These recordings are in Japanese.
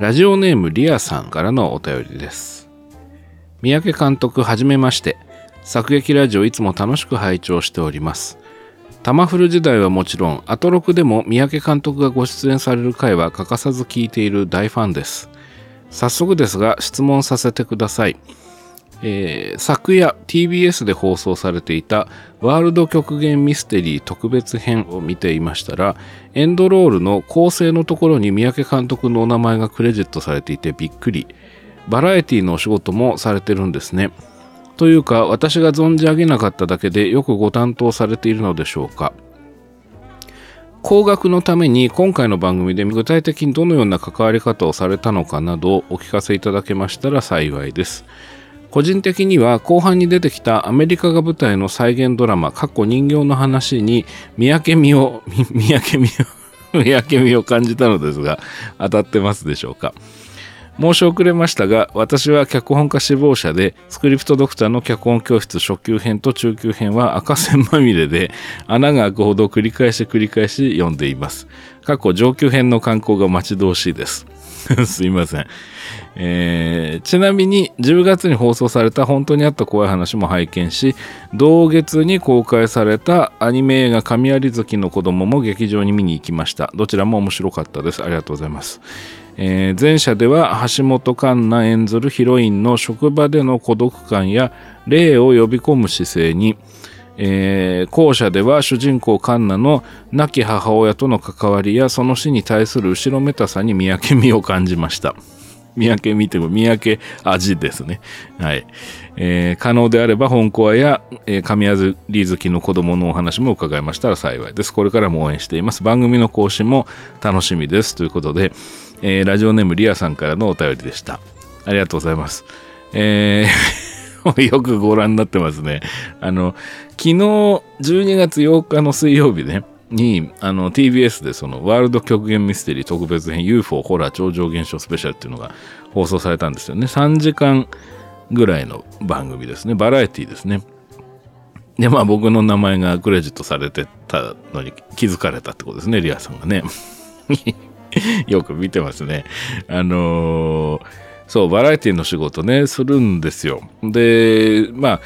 ラジオネームリアさんからのお便りです。三宅監督はじめまして。作劇ラジオいつも楽しく拝聴しております。タマフル時代はもちろんアトロクでも三宅監督がご出演される回は欠かさず聞いている大ファンです。早速ですが質問させてください。えー、昨夜 TBS で放送されていたワールド極限ミステリー特別編を見ていましたらエンドロールの構成のところに三宅監督のお名前がクレジットされていてびっくり。バラエティのお仕事もされてるんですね。というか私が存じ上げなかっただけでよくご担当されているのでしょうか。高額のために今回の番組で具体的にどのような関わり方をされたのかなどお聞かせいただけましたら幸いです。個人的には後半に出てきたアメリカが舞台の再現ドラマ過去人形の話に三宅美を 三宅美を三宅美を感じたのですが当たってますでしょうか？申し遅れましたが私は脚本家志望者でスクリプトドクターの脚本教室初級編と中級編は赤線まみれで 穴が開くほど繰り返し繰り返し読んでいます。過去上級編の観光が待ち遠しいです。すいません。えー、ちなみに10月に放送された本当にあった怖い話も拝見し同月に公開されたアニメ映画「神有月の子供も劇場に見に行きました。どちらも面白かったです。ありがとうございます、えー、前者では橋本環奈演ずるヒロインの職場での孤独感や霊を呼び込む姿勢にえー、後者では主人公カンナの亡き母親との関わりやその死に対する後ろめたさに見分けみを感じました。三宅見ても三宅味ですね。はい。えー、可能であれば本コアや、えー、神谷り好きの子供のお話も伺いましたら幸いです。これからも応援しています。番組の更新も楽しみです。ということで、えー、ラジオネームリアさんからのお便りでした。ありがとうございます。えー、よくご覧になってますね。あの、昨日12月8日の水曜日ね、に、あの、TBS でその、ワールド極限ミステリー特別編 UFO ホラー超常現象スペシャルっていうのが放送されたんですよね。3時間ぐらいの番組ですね。バラエティですね。で、まあ僕の名前がクレジットされてたのに気づかれたってことですね、リアさんがね。よく見てますね。あのー、そう、バラエティの仕事ね、するんですよ。で、まあ、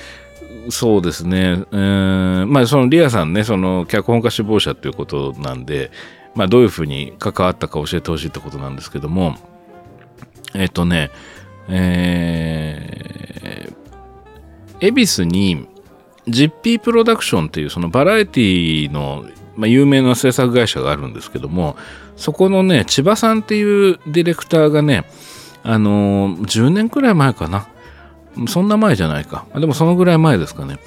そうですね、えー、まあそのリアさんねその脚本家志望者っていうことなんで、まあ、どういうふうに関わったか教えてほしいってことなんですけどもえっ、ー、とねえー、恵比寿にジッピープロダクションっていうそのバラエティの、まあ、有名な制作会社があるんですけどもそこのね千葉さんっていうディレクターがねあのー、10年くらい前かなそんな前じゃないか。でもそのぐらい前ですかね。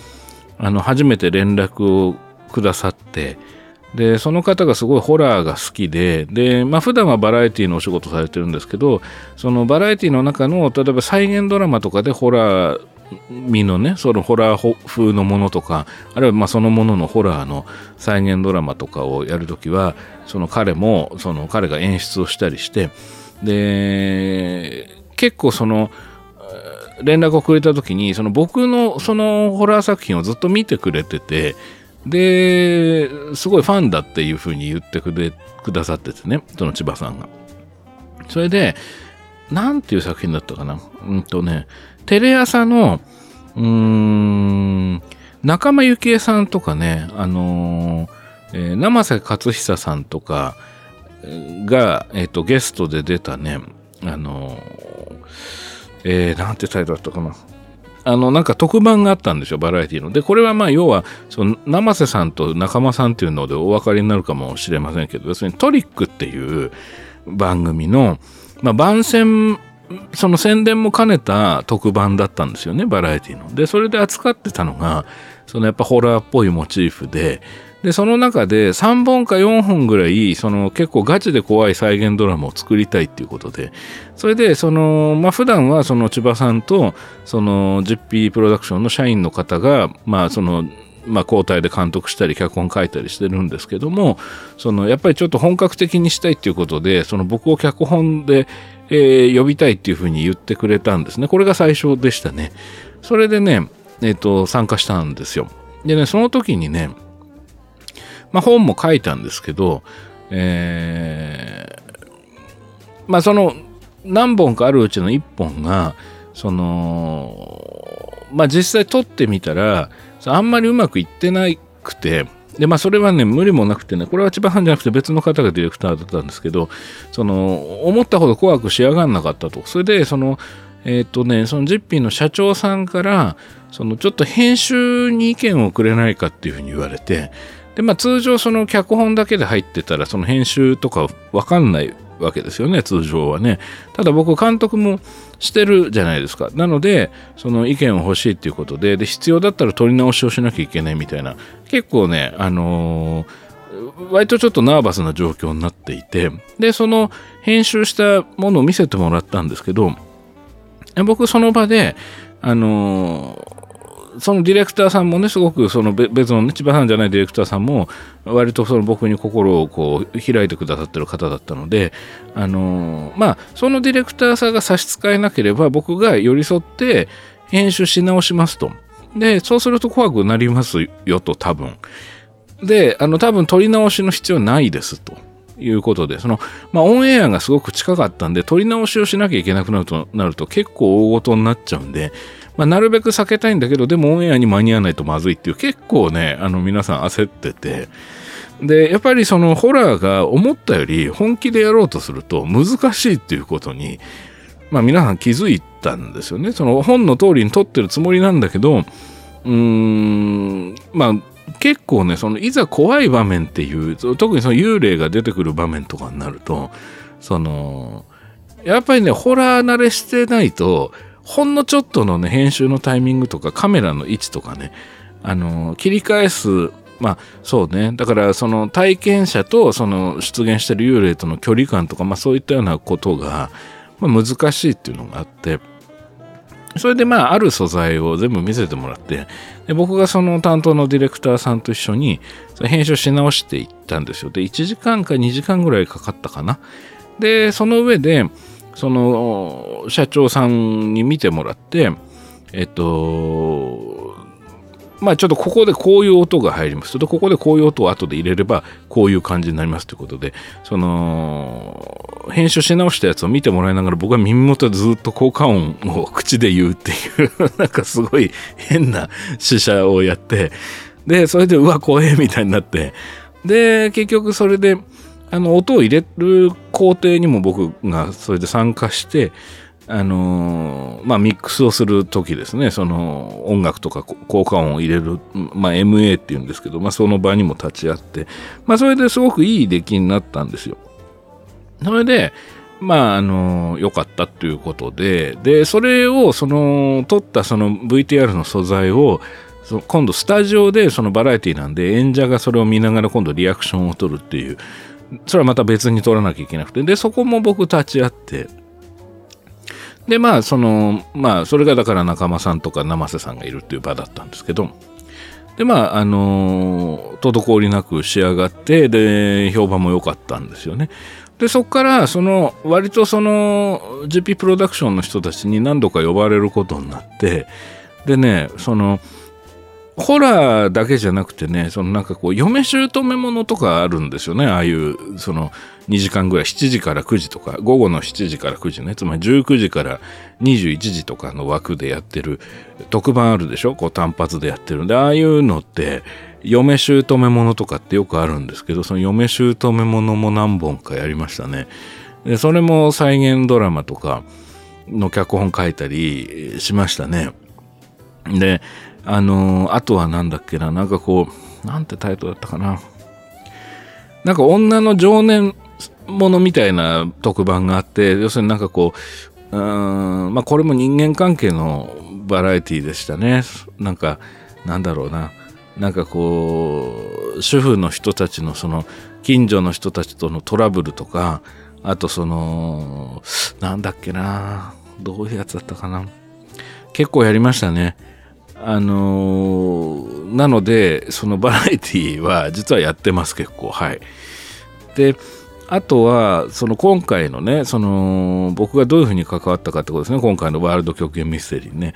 あの、初めて連絡をくださって、で、その方がすごいホラーが好きで、で、まあ普段はバラエティのお仕事されてるんですけど、そのバラエティの中の、例えば再現ドラマとかでホラー味のね、そのホラー風のものとか、あるいはまあそのもののホラーの再現ドラマとかをやるときは、その彼も、その彼が演出をしたりして、で、結構その、連絡をくれた時にその僕のそのホラー作品をずっと見てくれててですごいファンだっていうふうに言ってくれくださっててねその千葉さんが。それでなんていう作品だったかな？うんとねテレ朝のうーん仲間由紀恵さんとかねあのーえー、生瀬勝久さんとかが、えっ、ー、とゲストで出たねあのーえー、なんてタイトルだったかな。あの、なんか特番があったんですよ、バラエティの。で、これはまあ、要は、その、生瀬さんと仲間さんっていうのでお分かりになるかもしれませんけど、要するにトリックっていう番組の、まあ、番宣、その宣伝も兼ねた特番だったんですよね、バラエティの。で、それで扱ってたのが、そのやっぱホラーっぽいモチーフで、で、その中で3本か4本ぐらい、その結構ガチで怖い再現ドラマを作りたいっていうことで、それで、その、まあ普段はその千葉さんと、その 10P プロダクションの社員の方が、まあその、まあ、交代で監督したり脚本書いたりしてるんですけどもそのやっぱりちょっと本格的にしたいっていうことでその僕を脚本で、えー、呼びたいっていうふうに言ってくれたんですね。これが最初でしたね。それでね、えーと参加したんですよ。でねその時にねまあ、本も書いたんですけど、えー、まあその何本かあるうちの1本がそのまあ実際撮ってみたらあんまりうまくいってなくてでまあそれはね無理もなくてねこれは千葉藩じゃなくて別の方がディレクターだったんですけどその思ったほど怖く仕上がんなかったと。それでそのえっ、とねそのジッピーの社長さんからそのちょっと編集に意見をくれないかっていうふうに言われてでまあ通常その脚本だけで入ってたらその編集とかわかんないわけですよね通常はね。ただ僕監督もしてるじゃないですか。なのでその意見を欲しいっていうことでで必要だったら撮り直しをしなきゃいけないみたいな。結構ねあのー、割とちょっとナーバスな状況になっていてでその編集したものを見せてもらったんですけど僕その場であのーそのディレクターさんもね、すごくその別のね、千葉さんじゃないディレクターさんも、割とその僕に心をこう開いてくださってる方だったので、あの、まあ、そのディレクターさんが差し支えなければ、僕が寄り添って編集し直しますと。で、そうすると怖くなりますよと、多分。で、あの、多分撮り直しの必要ないですと。いうことで、その、まあ、オンエアがすごく近かったんで、撮り直しをしなきゃいけなくなるとなると結構大ごとになっちゃうんで、まあ、なるべく避けたいんだけど、でもオンエアに間に合わないとまずいっていう、結構ね、あの皆さん焦ってて、で、やっぱりそのホラーが思ったより本気でやろうとすると難しいっていうことに、まあ皆さん気づいたんですよね。その本の通りに撮ってるつもりなんだけど、うーん、まあ結構ね、そのいざ怖い場面っていう、特にその幽霊が出てくる場面とかになると、その、やっぱりね、ホラー慣れしてないと、ほんのちょっとのね、編集のタイミングとかカメラの位置とかね、あの、切り返す、まあそうね、だからその体験者とその出現してる幽霊との距離感とか、まあそういったようなことが、まあ、難しいっていうのがあって、それでまあある素材を全部見せてもらってで僕がその担当のディレクターさんと一緒に編集し直していったんですよ。で1時間か2時間ぐらいかかったかな。でその上でその社長さんに見てもらってえっとまあちょっとここでこういう音が入ります。とここでこういう音を後で入れればこういう感じになりますということで、その編集し直したやつを見てもらいながら僕は耳元でずっと効果音を口で言うっていう なんかすごい変な試写をやって、で、それでうわ、怖えみたいになって、で、結局それであの音を入れる工程にも僕がそれで参加してあのまあミックスをする時ですねその音楽とか効果音を入れる、まあ、MA っていうんですけど、まあ、その場にも立ち会って、まあ、それですごくいい出来になったんですよ。それでまあ、あの、良かったっていうことで、で、それを、その、撮ったその VTR の素材を、今度スタジオでそのバラエティなんで演者がそれを見ながら今度リアクションを取るっていうそれはまた別に取らなきゃいけなくて、で、そこも僕立ち会って、で、まあ、その、まあ、それがだから仲間さんとか生瀬さんがいるっていう場だったんですけど、で、まあ、あの滞りなく仕上がって、で、評判も良かったんですよね。で、そこから、その、割とその、GP プロダクションの人たちに何度か呼ばれることになって、でね、その、ホラーだけじゃなくてね、そのなんかこう、嫁姑ものとかあるんですよね。ああいう、その2時間ぐらい、7時から9時とか、午後の7時から9時ね、つまり19時から21時とかの枠でやってる特番あるでしょ？こう単発でやってるんで、ああいうのって、嫁姑ものとかってよくあるんですけど、その嫁姑ものも何本かやりましたね。で、それも再現ドラマとかの脚本書いたりしましたね。で、あのー、あとはなんだっけな、なんかこう、なんてタイトルだったかな。なんか女の情念ものみたいな特番があって、要するになんかこう、うん、まあこれも人間関係のバラエティでしたね。なんか、なんだろうな。なんかこう、主婦の人たちのその、近所の人たちとのトラブルとか、あとその、なんだっけな。どういうやつだったかな。結構やりましたね。あのー、なので、そのバラエティは実はやってます、結構。はい。で、あとは、その今回のね、その僕がどういうふうに関わったかってことですね、今回のワールド極限ミステリーね。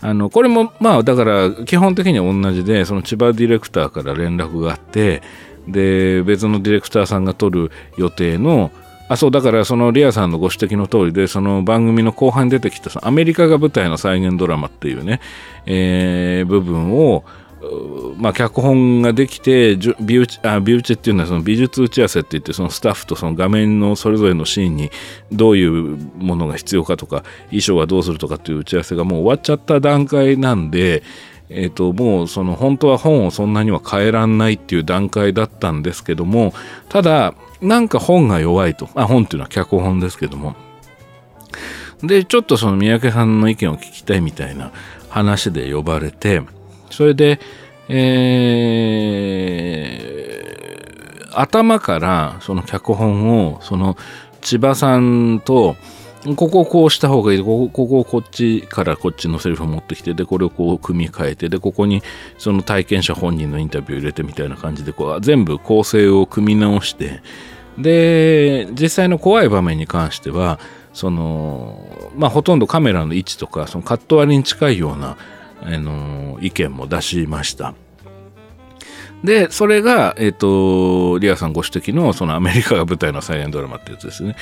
あの、これも、まあ、だから、基本的には同じで、その千葉ディレクターから連絡があって、で、別のディレクターさんが撮る予定の、あそうだからそのリアさんのご指摘の通りでその番組の後半に出てきたそのアメリカが舞台の再現ドラマっていうね、えー、部分をまあ、脚本ができて美打ちあ美打ちっていうのはその美術打ち合わせって言ってそのスタッフとその画面のそれぞれのシーンにどういうものが必要かとか衣装はどうするとかっていう打ち合わせがもう終わっちゃった段階なんで、えー、ともうその本当は本をそんなには変えらんないっていう段階だったんですけどもただなんか本が弱いと。あ本っていうのは脚本ですけども。でちょっとその三宅さんの意見を聞きたいみたいな話で呼ばれてそれで、えー、頭からその脚本をその千葉さんとここをこうした方がいいこここここっちからこっちのセリフを持ってきてでこれをこう組み替えてでここにその体験者本人のインタビューを入れてみたいな感じでこう全部構成を組み直してで実際の怖い場面に関してはそのまあほとんどカメラの位置とかそのカット割りに近いようなあの意見も出しました。で、それが、えっ、ー、と、リアさんご指摘の、そのアメリカが舞台の再現ドラマってやつですね。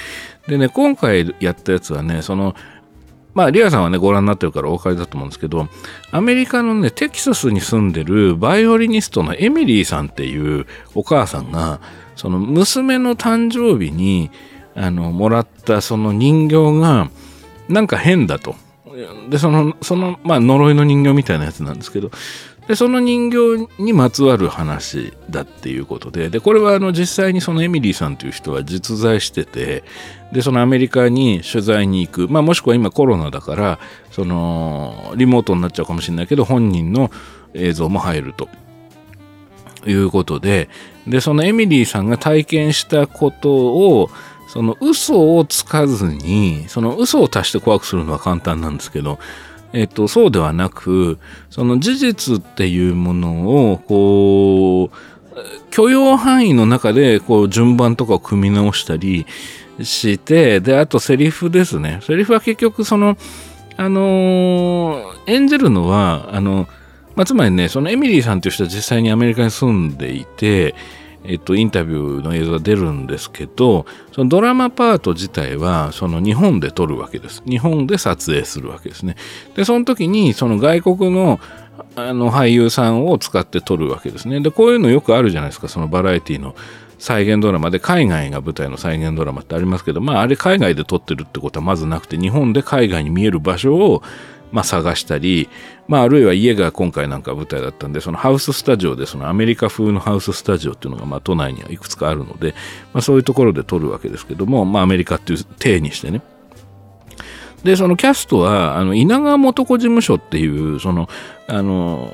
でね、今回やったやつはね、その、まあ、リアさんはね、ご覧になってるからお分かりだと思うんですけど、アメリカのね、テキサスに住んでるバイオリニストのエミリーさんっていうお母さんが、その娘の誕生日に、あの、もらったその人形が、なんか変だと。で、その、その、まあ、呪いの人形みたいなやつなんですけど、で、その人形にまつわる話だっていうことで、で、これはあの実際にそのエミリーさんという人は実在してて、で、そのアメリカに取材に行く、まあもしくは今コロナだから、その、リモートになっちゃうかもしれないけど、本人の映像も入ると。いうことで、で、そのエミリーさんが体験したことを、その嘘をつかずに、その嘘を足して怖くするのは簡単なんですけど、えっと、そうではなく、その事実っていうものを、こう、許容範囲の中で、こう、順番とかを組み直したりして、で、あとセリフですね。セリフは結局、その、あのー、演じるのは、あの、まあ、つまりね、そのエミリーさんという人は実際にアメリカに住んでいて、えっと、インタビューの映像が出るんですけど、そのドラマパート自体は、その日本で撮るわけです。日本で撮影するわけですね。で、その時に、その外国のあの俳優さんを使って撮るわけですね。で、こういうのよくあるじゃないですか、そのバラエティの再現ドラマで海外が舞台の再現ドラマってありますけど、まああれ海外で撮ってるってことはまずなくて、日本で海外に見える場所をまあ、探したり、まあ、あるいは家が今回なんか舞台だったんで、そのハウススタジオで、そのアメリカ風のハウススタジオっていうのが、まあ、都内にはいくつかあるので、まあ、そういうところで撮るわけですけども、まあ、アメリカっていう体にしてね。で、そのキャストは、あの、稲川元子事務所っていう、その、あの、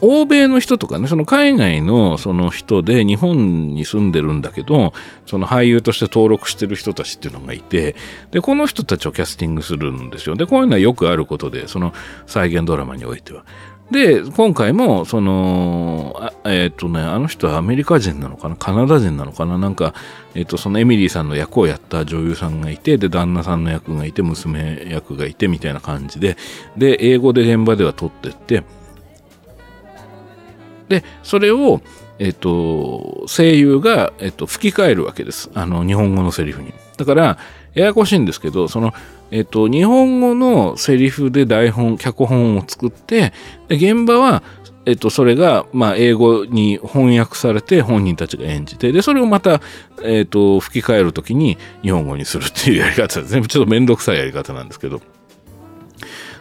欧米の人とかね、その海外のその人で日本に住んでるんだけど、その俳優として登録してる人たちっていうのがいて、で、この人たちをキャスティングするんですよ。で、こういうのはよくあることで、その再現ドラマにおいては。で、今回も、その、えっ、ー、とね、あの人はアメリカ人なのかな？カナダ人なのかな？なんか、えっ、ー、と、そのエミリーさんの役をやった女優さんがいて、で、旦那さんの役がいて、娘役がいて、みたいな感じで、で、英語で現場では撮ってって、で、それを、えっ、と、声優が、えっ、と、吹き替えるわけです。あの、日本語のセリフに。だから、ややこしいんですけど、その、えっ、と、日本語のセリフで台本、脚本を作って、で、現場は、えっと、それが、まあ、英語に翻訳されて本人たちが演じて、で、それをまた、えっと、吹き替えるときに日本語にするっていうやり方ですね。ちょっとめんどくさいやり方なんですけど。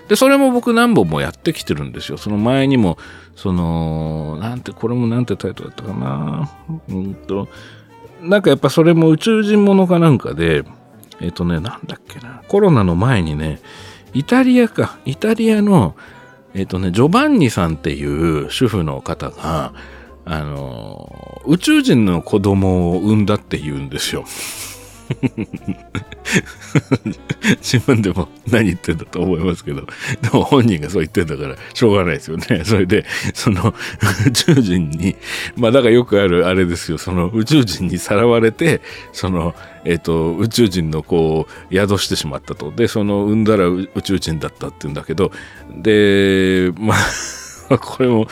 で、それも僕何本もやってきてるんですよ。その前にも、その、なんて、これもなんてタイトルだったかな。うんと、なんかやっぱそれも宇宙人ものかなんかで、えっ、とね、なんだっけな。コロナの前にね、イタリアか、イタリアの、えっ、とね、ジョバンニさんっていう主婦の方が、あの、宇宙人の子供を産んだって言うんですよ。自分でも何言ってんだと思いますけど、でも本人がそう言ってんだからしょうがないですよね。それで、その宇宙人に、まあだからよくあるあれですよ、その宇宙人にさらわれて、その、えっ、ー、と、宇宙人のこう、宿してしまったと。で、その産んだら宇宙人だったって言うんだけど、で、まあ これも、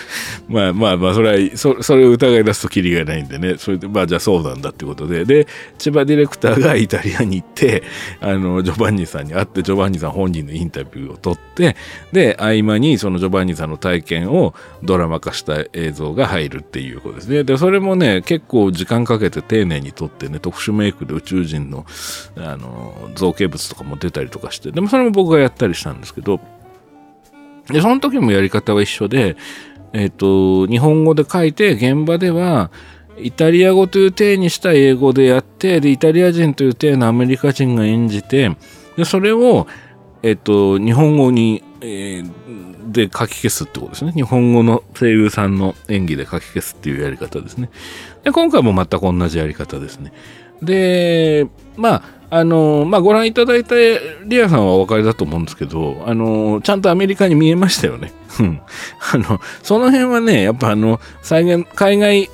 まあまあまあ、それは、そそれを疑い出すときりがないんでね、それで、まあじゃあそうなんだってことで、で、千葉ディレクターがイタリアに行って、あの、ジョバンニさんに会って、ジョバンニさん本人のインタビューを取って、で、合間にそのジョバンニさんの体験をドラマ化した映像が入るっていうことですね。で、それもね、結構時間かけて丁寧に撮ってね、特殊メイクで宇宙人の、あの、造形物とかも出たりとかして、でもそれも僕がやったりしたんですけど、で、その時もやり方は一緒で、えっ、と、日本語で書いて、現場では、イタリア語という体にした英語でやって、で、イタリア人という体のアメリカ人が演じて、で、それを、えっ、と、日本語に、えー、で書き消すってことですね。日本語の声優さんの演技で書き消すっていうやり方ですね。で、今回も全く同じやり方ですね。で、まあ、あのまあ、ご覧いただいたリアさんはお分かりだと思うんですけど、あのちゃんとアメリカに見えましたよね。あの、その辺はね、やっぱあの、再現、海外、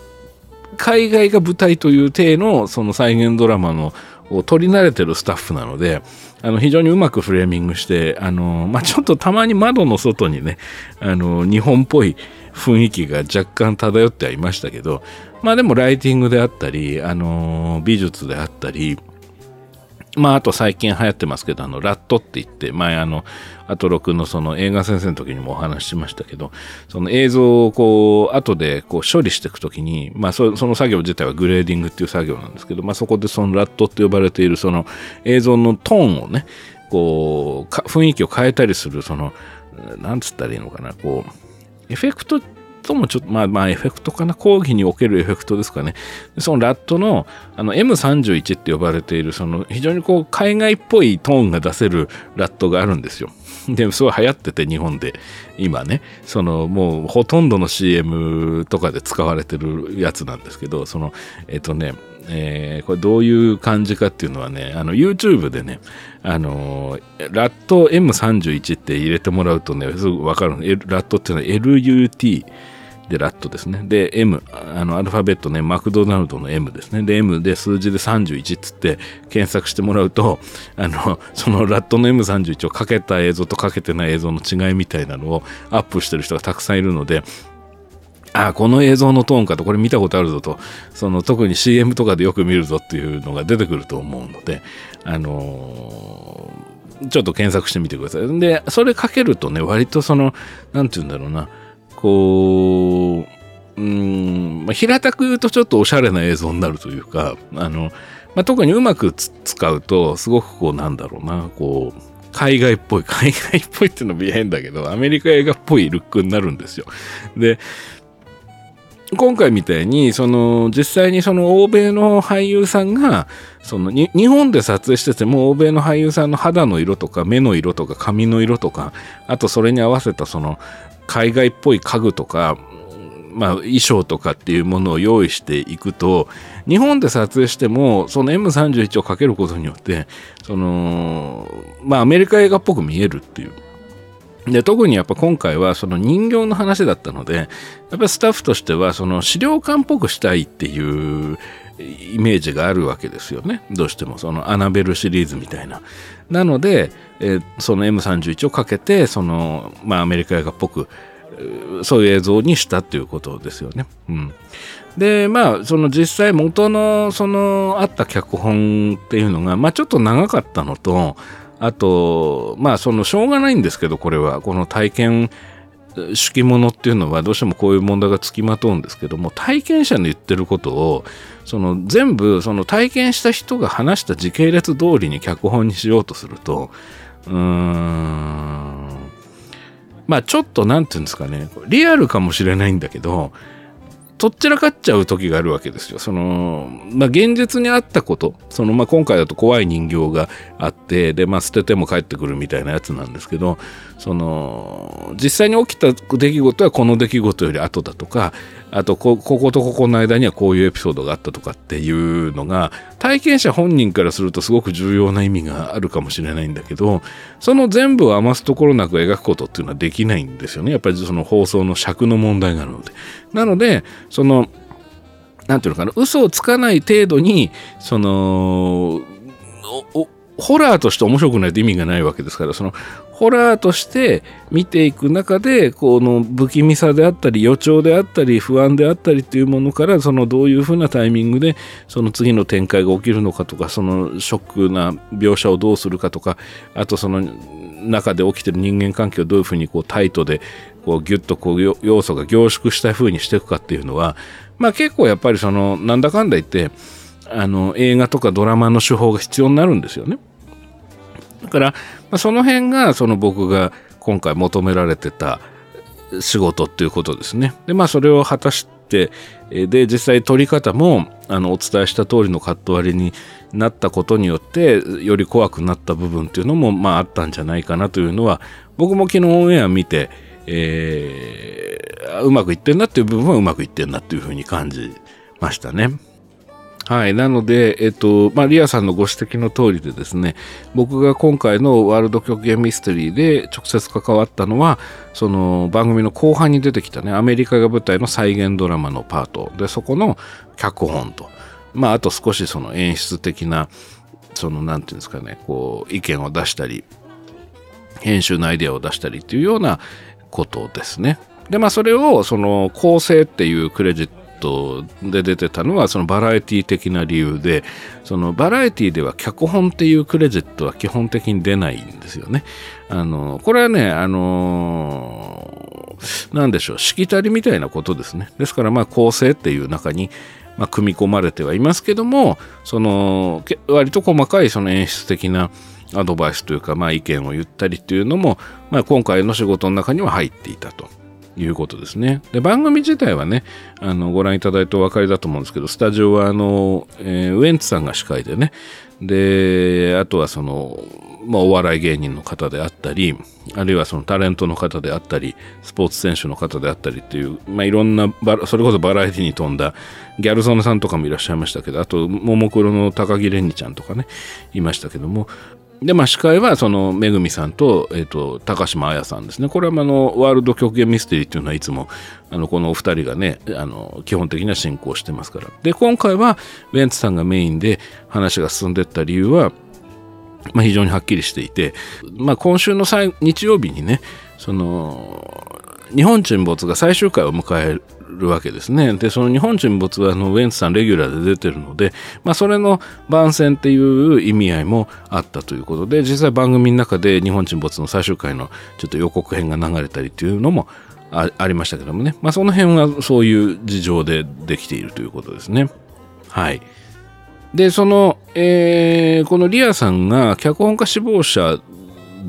海外が舞台という体のその再現ドラマのを撮り慣れてるスタッフなので、あの、非常にうまくフレーミングして、あの、まあ、ちょっとたまに窓の外にね、あの、日本っぽい雰囲気が若干漂ってはいましたけど、まあでもライティングであったり、あの、美術であったり、まあ、あと最近流行ってますけど、あの、 LUT って言って、前あの、アトロクのその映画先生の時にもお話ししましたけど、その映像をこう、後でこう処理していくときに、まあそ、その作業自体はグレーディングっていう作業なんですけど、まあそこでその LUT って呼ばれているその映像のトーンをね、こう、雰囲気を変えたりする、その、なんつったらいいのかな、こう、エフェクトともちょっと、まあまあエフェクトかな、講義におけるエフェクトですかね。そのラットのあの M31 って呼ばれている、その非常にこう海外っぽいトーンが出せるラットがあるんですよ。でも、すごい流行ってて日本で今ね、そのもうほとんどの CM とかで使われてるやつなんですけど、その、えっとね、えー、これどういう感じかっていうのはね、あの YouTube でね、あのー、ラット M31 って入れてもらうとね、すぐわかるの。ラットっていうのは LUT でラットですね。で、M、あの、アルファベットね、マクドナルドの M ですね。で、M で数字で31っつって検索してもらうと、あの、そのラットの M31 をかけた映像とかけてない映像の違いみたいなのをアップしてる人がたくさんいるので、あこの映像のトーンかとこれ見たことあるぞと。その特に CM とかでよく見るぞっていうのが出てくると思うのであのー、ちょっと検索してみてください。でそれかけるとね割とその何て言うんだろうな。こううん、まあ、平たく言うとちょっとおしゃれな映像になるというかあの、まあ、特にうまく使うとすごくこうなんだろうな。こう海外っぽい、海外っぽいっていうのも変だけど、アメリカ映画っぽいルックになるんですよ。で、今回みたいに、その、実際にその欧米の俳優さんが、その、日本で撮影してても、欧米の俳優さんの肌の色とか、目の色とか、髪の色とか、あとそれに合わせたその、海外っぽい家具とか、まあ、衣装とかっていうものを用意していくと、日本で撮影しても、その M31 をかけることによって、その、まあ、アメリカ映画っぽく見えるっていう。で特にやっぱ今回はその人形の話だったのでやっぱスタッフとしてはその資料館っぽくしたいっていうイメージがあるわけですよね。どうしてもそのアナベルシリーズみたいな。なので、え、その M31 をかけてその、まあ、アメリカ映画っぽくそういう映像にしたっていうことですよね。うん、でまあその実際元のそのあった脚本っていうのが、まあ、ちょっと長かったのとあと、まあ、その、しょうがないんですけど、これは、この体験式物っていうのはどうしてもこういう問題がつきまとうんですけども体験者の言ってることをその全部その体験した人が話した時系列通りに脚本にしようとするとうーんまあちょっと何て言うんですかねリアルかもしれないんだけどとっちらかっちゃう時があるわけですよ。その、まあ、現実にあったこと、その、まあ、今回だと怖い人形があって、で、まあ、捨てても帰ってくるみたいなやつなんですけど、その、実際に起きた出来事はこの出来事より後だとか、あとこ、ことここの間にはこういうエピソードがあったとかっていうのが、体験者本人からするとすごく重要な意味があるかもしれないんだけど、その全部を余すところなく描くことっていうのはできないんですよね。やっぱりその放送の尺の問題があるので。なので、その、なんていうのかな、嘘をつかない程度に、そのお、ホラーとして面白くないと意味がないわけですからそのホラーとして見ていく中でこの不気味さであったり予兆であったり不安であったりというものからそのどういうふうなタイミングでその次の展開が起きるのかとかそのショックな描写をどうするかとかあとその中で起きてる人間関係をどういうふうにこうタイトでこうギュッとこう要素が凝縮したふうにしていくかっていうのはまあ結構やっぱりそのなんだかんだ言ってあの映画とかドラマの手法が必要になるんですよね。から、まあ、その辺がその僕が今回求められてた仕事っていうことですね。でまあそれを果たしてで実際撮り方もあのお伝えした通りのカット割りになったことによってより怖くなった部分っていうのもまああったんじゃないかなというのは僕も昨日オンエア見て、えー、うまくいってんなっていう部分はうまくいってんなっていうふうに感じましたね。はい。なので、えっと、まあ、リアさんのご指摘の通りでですね、僕が今回のワールド極限ミステリーで直接関わったのは、その番組の後半に出てきたね、アメリカが舞台の再現ドラマのパートで、そこの脚本と、まあ、あと少しその演出的な、その、なんていうんですかね、こう、意見を出したり、編集のアイデアを出したりっていうようなことですね。で、まあ、それを、その、構成っていうクレジットで出てたのはそのバラエティ的な理由でそのバラエティでは脚本っていうクレジットは基本的に出ないんですよね。あのこれはねあのなんでしょうしきたりみたいなことですね。ですからまあ構成っていう中にまあ、組み込まれてはいますけどもその割と細かいその演出的なアドバイスというか、まあ、意見を言ったりっていうのも、まあ、今回の仕事の中には入っていたと。いうことですね。で、番組自体はね、あの、ご覧いただいてお分かりだと思うんですけど、スタジオは、あの、えー、ウエンツさんが司会でね、で、あとはその、まあ、お笑い芸人の方であったり、あるいはそのタレントの方であったり、スポーツ選手の方であったりっていう、まあ、いろんなそれこそバラエティに富んだギャル曽根さんとかもいらっしゃいましたけど、あと、ももクロの高木蓮にちゃんとかね、いましたけども、で、まあ、司会は、その、めぐみさんと、え、ー、と、高島彩さんですね。これは、あの、ワールド極限ミステリーっていうのはいつも、あの、このお二人がね、あの、基本的には進行してますから。で、今回は、ウェンツさんがメインで話が進んでった理由は、まあ、非常にはっきりしていて、まあ、今週の日曜日にね、その、日本沈没が最終回を迎えるるわけですね。で、その日本沈没はあのウェンツさんレギュラーで出てるので、まあそれの番宣っていう意味合いもあったということで、実際番組の中で日本沈没の最終回のちょっと予告編が流れたりっていうのもありましたけどもね。まあその辺はそういう事情でできているということですね。はい。で、その、えー、このリアさんが脚本家志望者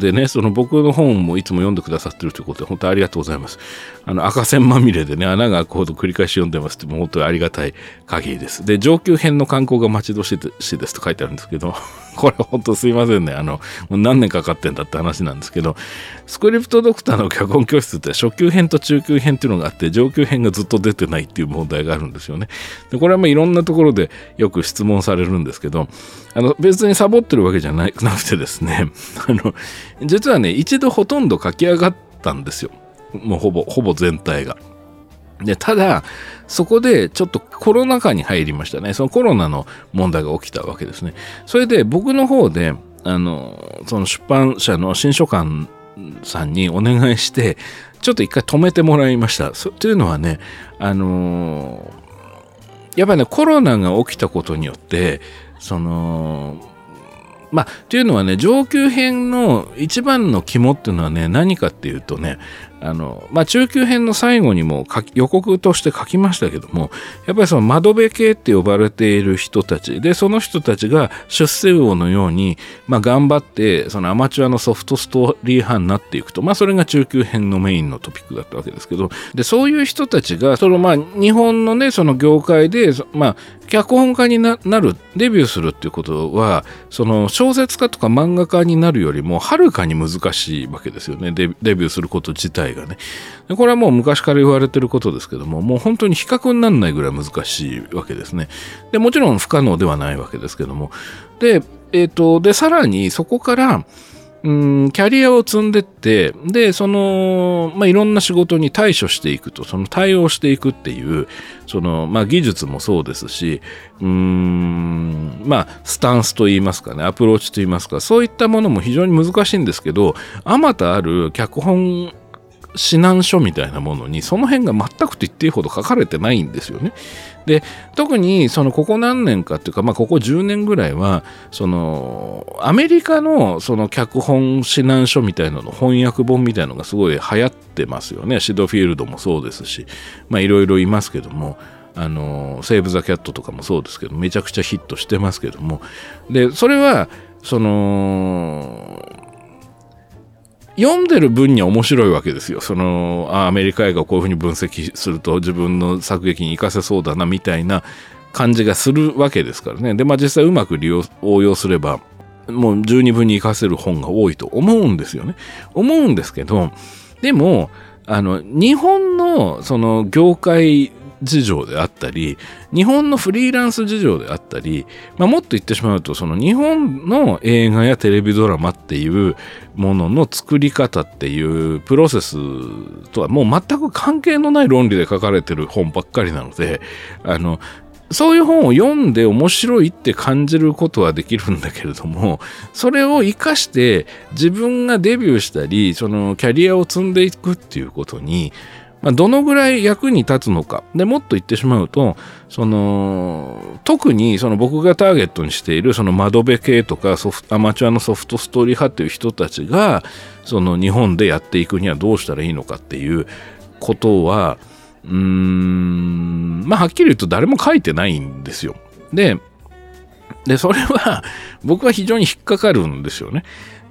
でね、その僕の本もいつも読んでくださってるということで、本当にありがとうございます。あの、赤線まみれでね、穴が開くほど繰り返し読んでますって、もう本当にありがたい限りです。で、上級編の観光が待ち遠しいですと書いてあるんですけど、これ本当すいませんね。あの、もう何年かかってんだって話なんですけど、スクリプトドクターの脚本教室って初級編と中級編っていうのがあって、上級編がずっと出てないっていう問題があるんですよね。で、これはまあいろんなところでよく質問されるんですけど、あの、別にサボってるわけじゃなくてですね、あの、実はね、一度ほとんど書き上がったんですよ。もうほぼ、ほぼ全体が。で、ただ、そこでちょっとコロナ禍に入りましたね。そのコロナの問題が起きたわけですね。それで僕の方で、あの、その出版社の新書館さんにお願いして、ちょっと一回止めてもらいました。というのはね、あのやっぱりね、コロナが起きたことによって、その、まあ、というのはね、上級編の一番の肝っていうのはね、何かっていうとね、あの、まあ、中級編の最後にも予告として書きましたけども、やっぱりその窓辺系って呼ばれている人たち、で、その人たちが出世魚のように、まあ、頑張って、そのアマチュアのソフトストーリー派になっていくと、まあ、それが中級編のメインのトピックだったわけですけど、で、そういう人たちが、そのまあ、日本のね、その業界で、まあ、脚本家になる、デビューするっていうことは、その小説家とか漫画家になるよりもはるかに難しいわけですよね。デビューすること自体がね。これはもう昔から言われてることですけども、もう本当に比較にならないぐらい難しいわけですね。で、もちろん不可能ではないわけですけども。で、えっ、ー、と、で、さらにそこから、うん、キャリアを積んでって、で、その、まあ、いろんな仕事に対処していくと、その対応していくっていう、その、まあ、技術もそうですし、うん、まあ、スタンスといいますかね、アプローチといいますか、そういったものも非常に難しいんですけど、あまたある脚本指南書みたいなものにその辺が全くと言っていいほど書かれてないんですよね。で特にそのここ何年かっていうか、まあ、ここ10年ぐらいはそのアメリカのその脚本指南書みたいなの翻訳本みたいのがすごい流行ってますよねシドフィールドもそうですしまあいろいろいますけどもあのセーブ・ザ・キャットとかもそうですけどめちゃくちゃヒットしてますけどもでそれはその読んでる分には面白いわけですよ。そのアメリカ映画をこういうふうに分析すると自分の作劇に活かせそうだなみたいな感じがするわけですからね。で、まあ実際うまく利用、応用すれば、もう十二分に活かせる本が多いと思うんですよね。思うんですけど、でも、あの、日本のその業界事情であったり、日本のフリーランス事情であったり、まあ、もっと言ってしまうと、その日本の映画やテレビドラマっていうものの作り方っていうプロセスとはもう全く関係のない論理で書かれてる本ばっかりなので、あの、そういう本を読んで面白いって感じることはできるんだけれども、それを活かして自分がデビューしたり、そのキャリアを積んでいくっていうことに、まあ、どのぐらい役に立つのか。で、もっと言ってしまうと、その、特にその僕がターゲットにしているその窓辺系とかソフアマチュアのソフトストーリー派っていう人たちが、その日本でやっていくにはどうしたらいいのかっていうことは、うーん、まあ、はっきり言うと誰も書いてないんですよ。で、で、それは僕は非常に引っかかるんですよね。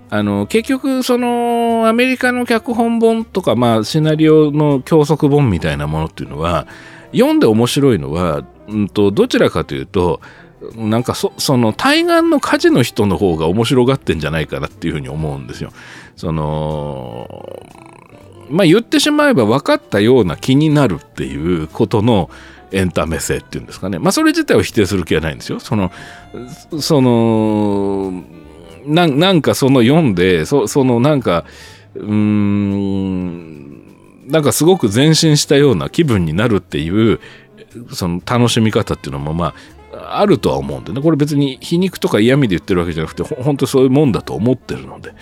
あの、結局、その、アメリカの脚本本とか、まあ、シナリオの教則本みたいなものっていうのは、読んで面白いのは、うんと、どちらかというと、なんかそ、その、対岸の火事の人の方が面白がってんじゃないかなっていうふうに思うんですよ。その、まあ、言ってしまえば分かったような気になるっていうことの、エンタメ性っていうんですかね。まあ、それ自体を否定する気はないんですよ。その、その、ななんかその読んでそそのなんかうーんなんかすごく前進したような気分になるっていうその楽しみ方っていうのもまああるとは思うんでね。これ別に皮肉とか嫌味で言ってるわけじゃなくて本当そういうもんだと思ってるので。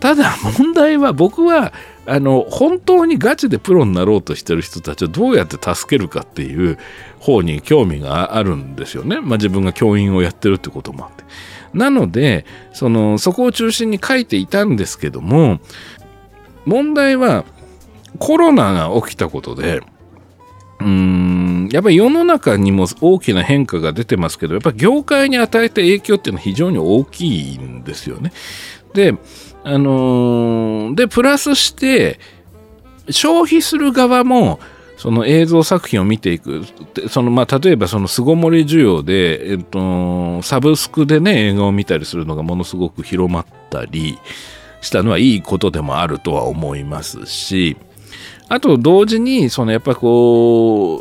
ただ問題は僕はあの本当にガチでプロになろうとしてる人たちをどうやって助けるかっていう方に興味があるんですよね、まあ、自分が教員をやってるってこともあって。なので、その、そこを中心に書いていたんですけども、問題はコロナが起きたことで、うーん、やっぱり世の中にも大きな変化が出てますけど、やっぱ業界に与えた影響っていうのは非常に大きいんですよね。で、あのー、で、プラスして、消費する側も、その映像作品を見ていくそのまあ例えばその巣ごもり需要で、えっと、サブスクでね映画を見たりするのがものすごく広まったりしたのはいいことでもあるとは思いますしあと同時にそのやっぱこ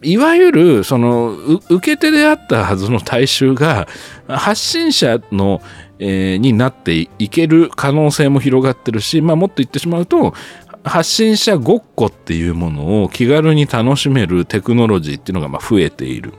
ういわゆるその受け手であったはずの大衆が発信者のえー、になっていける可能性も広がってるし、まあ、もっと言ってしまうと発信者ごっこっていうものを気軽に楽しめるテクノロジーっていうのがまあ増えている。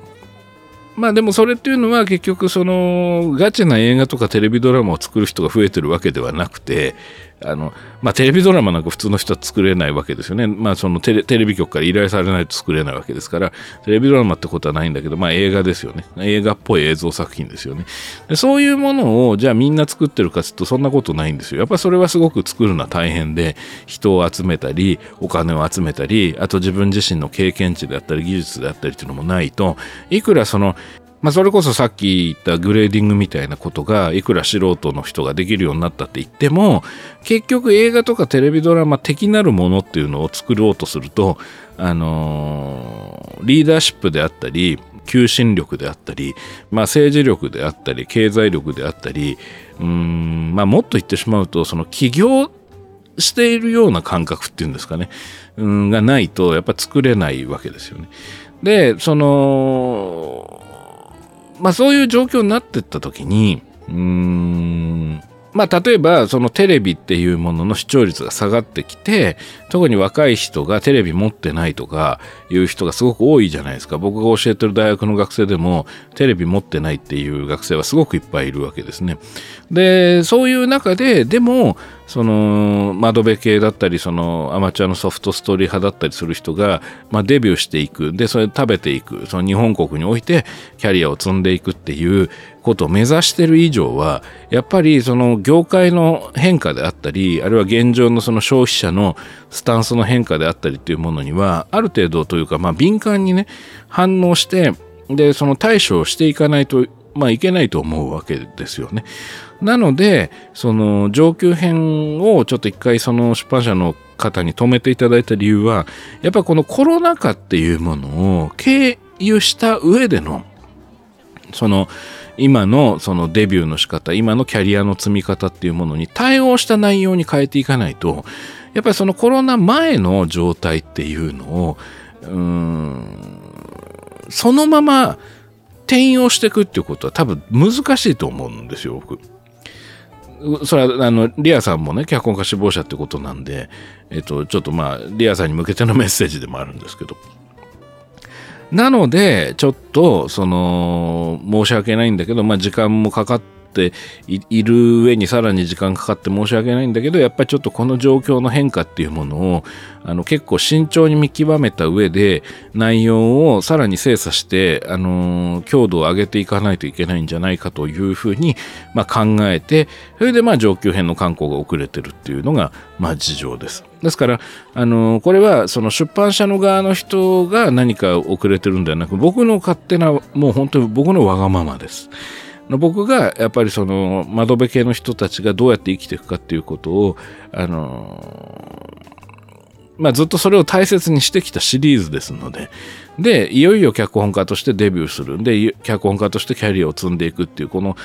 まあでもそれっていうのは結局そのガチな映画とかテレビドラマを作る人が増えてるわけではなくてあの、まあ、テレビドラマなんか普通の人は作れないわけですよね。まあ、そのテレテレビ局から依頼されないと作れないわけですから、テレビドラマってことはないんだけど、まあ、映画ですよね。映画っぽい映像作品ですよね。でそういうものを、じゃあみんな作ってるかつと、そんなことないんですよ。やっぱそれはすごく作るのは大変で、人を集めたり、お金を集めたり、あと自分自身の経験値であったり、技術であったりっていうのもないと、いくらそのまあ、それこそさっき言ったグレーディングみたいなことがいくら素人の人ができるようになったって言っても結局映画とかテレビドラマ的なるものっていうのを作ろうとすると、あのー、リーダーシップであったり求心力であったり、まあ、政治力であったり経済力であったりうん、まあ、もっと言ってしまうとその起業しているような感覚っていうんですかね、うん、がないとやっぱ作れないわけですよね。でそのまあそういう状況になってった時に、うーん、まあ、例えばそのテレビっていうものの視聴率が下がってきて特に若い人がテレビ持ってないとかいう人がすごく多いじゃないですか。僕が教えてる大学の学生でもテレビ持ってないっていう学生はすごくいっぱいいるわけですね。でそういう中ででもその窓辺系だったりそのアマチュアのソフトストーリー派だったりする人が、まあ、デビューしていくでそれ食べていくその日本国においてキャリアを積んでいくっていうことを目指してる以上はやっぱりその業界の変化であったりあるいは現状のその消費者のスタンスの変化であったりっていうものにはある程度というか、まあ、敏感にね反応してでその対処をしていかないとまあいけないと思うわけですよね。なので、その上級編をちょっと一回その出版社の方に止めていただいた理由は、やっぱこのコロナ禍っていうものを経由した上での、その今のそのデビューの仕方、今のキャリアの積み方っていうものに対応した内容に変えていかないと、やっぱりそのコロナ前の状態っていうのを、うーん、そのまま転用していくっていうことは多分難しいと思うんですよ、僕。それはあのリアさんもね脚本家志望者ってことなんで、えっと、ちょっとまあリアさんに向けてのメッセージでもあるんですけど。なのでちょっとその申し訳ないんだけど、まあ、時間もかかっっている上にさらに時間かかって申し訳ないんだけどやっぱりちょっとこの状況の変化っていうものをあの結構慎重に見極めた上で内容をさらに精査して、あの強度を上げていかないといけないんじゃないかというふうに、まあ、考えてそれでまあ上級編の観光が遅れてるっていうのが、まあ、事情です。ですから、あのこれはその出版社の側の人が何か遅れてるんではなく僕の勝手なもう本当に僕のわがままです。僕がやっぱりその窓辺系の人たちがどうやって生きていくかっていうことを、あのまあ、ずっとそれを大切にしてきたシリーズですので、で、いよいよ脚本家としてデビューするんで、脚本家としてキャリアを積んでいくっていう、この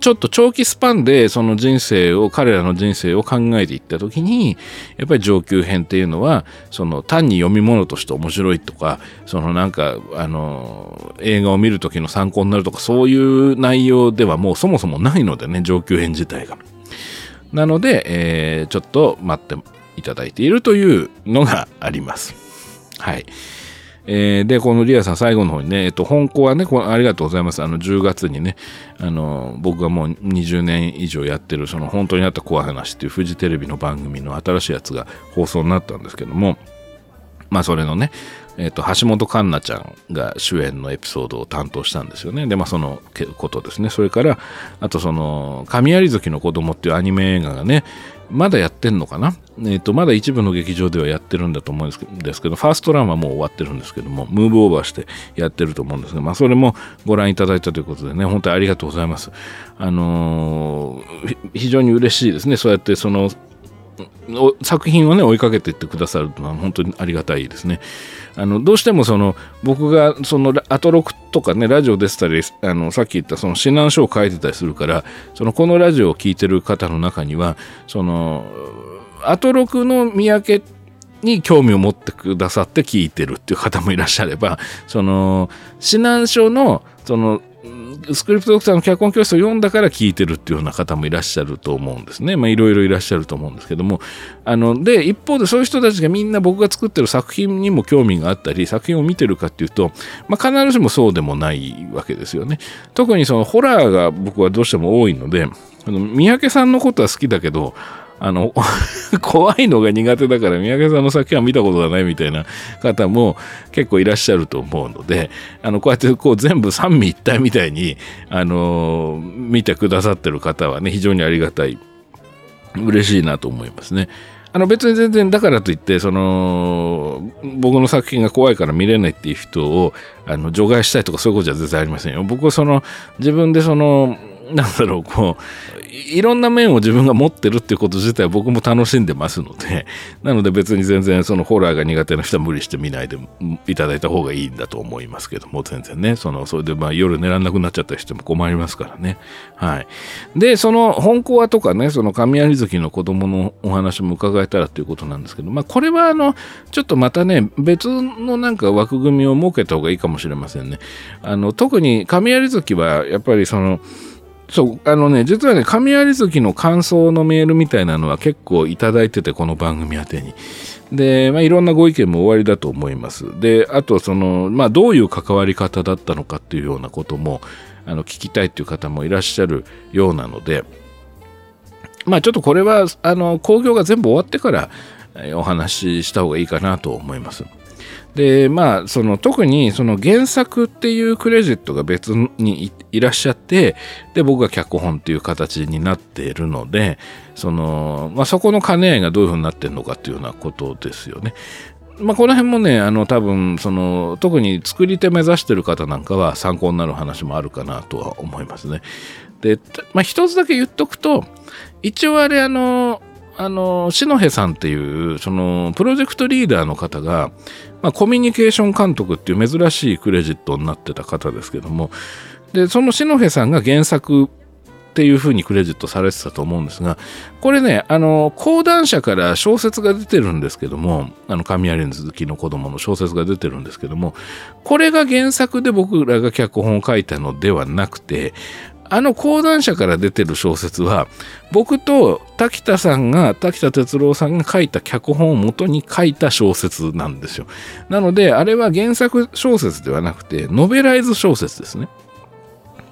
ちょっと長期スパンでその人生を、彼らの人生を考えていった時に、やっぱり上級編っていうのは、その単に読み物として面白いとか、そのなんか、あの、映画を見る時の参考になるとか、そういう内容ではもうそもそもないのでね、上級編自体が。なので、えー、ちょっと待っていただいているというのがあります。はい。えー、で、このリアさん最後の方にね、えっと、本校はね、ありがとうございます。あの、10月にね、あの、僕がもう20年以上やってる、その、本当にあった怖い話っていうフジテレビの番組の新しいやつが放送になったんですけども、まあ、それのね、えっ、と、橋本環奈ちゃんが主演のエピソードを担当したんですよね。で、まあ、そのことですね。それから、あとその、神有月の子供っていうアニメ映画がね、まだやってんのかな？えっ、ー、と、まだ一部の劇場ではやってるんだと思うんですけど、ファーストランはもう終わってるんですけども、ムーブオーバーしてやってると思うんですが、まあ、それもご覧いただいたということでね、本当にありがとうございます。あのー、非常に嬉しいですね。そうやってその、作品をね、追いかけていってくださるのは本当にありがたいですね。あの、どうしてもその、僕がその、アトロクとかね、ラジオでしたり、あの、さっき言ったその指南書を書いてたりするから、その、このラジオを聴いてる方の中には、その、アトロクの三宅に興味を持ってくださって聞いてるっていう方もいらっしゃれば、その、指南書の、その、スクリプトドクターの脚本教室を読んだから聞いてるっていうような方もいらっしゃると思うんですね。まあいろいろいらっしゃると思うんですけども。あの、で、一方でそういう人たちがみんな僕が作ってる作品にも興味があったり、作品を見てるかっていうと、まあ必ずしもそうでもないわけですよね。特にそのホラーが僕はどうしても多いので、あの三宅さんのことは好きだけど、あの、怖いのが苦手だから三宅さんの作品は見たことがないみたいな方も結構いらっしゃると思うので、あの、こうやってこう全部三位一体みたいに、あの、見てくださってる方はね、非常にありがたい、嬉しいなと思いますね。あの別に全然だからといってその僕の作品が怖いから見れないっていう人をあの除外したいとかそういうことじゃ全然ありませんよ。僕はその自分でそのなんだろうこういろんな面を自分が持ってるっていうこと自体僕も楽しんでますので、なので別に全然そのホラーが苦手な人は無理して見ないでいただいた方がいいんだと思いますけども、全然ね、その、それでまあ夜寝らんなくなっちゃったりしても困りますからね。はい。で、その本コアとかね、その神有月の子供のお話も伺えたらということなんですけど、まあこれはあの、ちょっとまたね、別のなんか枠組みを設けた方がいいかもしれませんね。あの、特に神有月はやっぱりその、そう、あのね、実はね、神有月の感想のメールみたいなのは結構いただいてて、この番組宛てに。で、まあ、いろんなご意見も終わりだと思います。で、あと、その、まあ、どういう関わり方だったのかっていうようなことも、あの、聞きたいっていう方もいらっしゃるようなので、まあ、ちょっとこれは、あの、興行が全部終わってからお話しした方がいいかなと思います。でまあその特にその原作っていうクレジットが別にいらっしゃってで僕が脚本っていう形になっているのでその、まあ、そこの兼ね合いがどういうふうになってるのかっていうようなことですよね。まあ、この辺もねあの多分その特に作り手目指してる方なんかは参考になる話もあるかなとは思いますね。で、まあ、一つだけ言っとくと一応あれあのあの篠辺さんっていうそのプロジェクトリーダーの方がまあ、コミュニケーション監督っていう珍しいクレジットになってた方ですけども、で、その篠辺さんが原作っていうふうにクレジットされてたと思うんですが、これね、あの、講談社から小説が出てるんですけども、あの、神有月の子供の小説が出てるんですけども、これが原作で僕らが脚本を書いたのではなくて、あの講談社から出てる小説は僕と滝田さんが滝田哲郎さんが書いた脚本を元に書いた小説なんですよ。なのであれは原作小説ではなくてノベライズ小説ですね。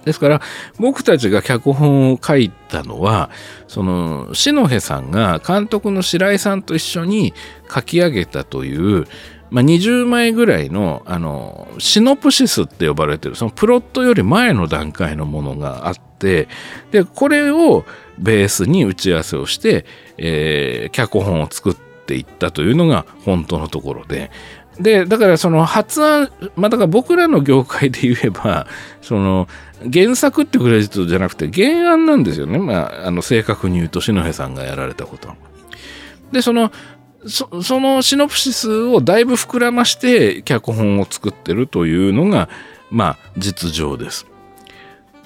ですから僕たちが脚本を書いたのはその篠辺さんが監督の白井さんと一緒に書き上げたというまあ、20枚ぐらいのあのシノプシスって呼ばれてるそのプロットより前の段階のものがあってでこれをベースに打ち合わせをして、えー、脚本を作っていったというのが本当のところででだからその発案まあだから僕らの業界で言えばその原作ってクレジットじゃなくて原案なんですよね、まあ、あの正確に言うと篠辺さんがやられたこと。でそのそそのシノプシスをだいぶ膨らまして脚本を作ってるというのが、まあ、実情です。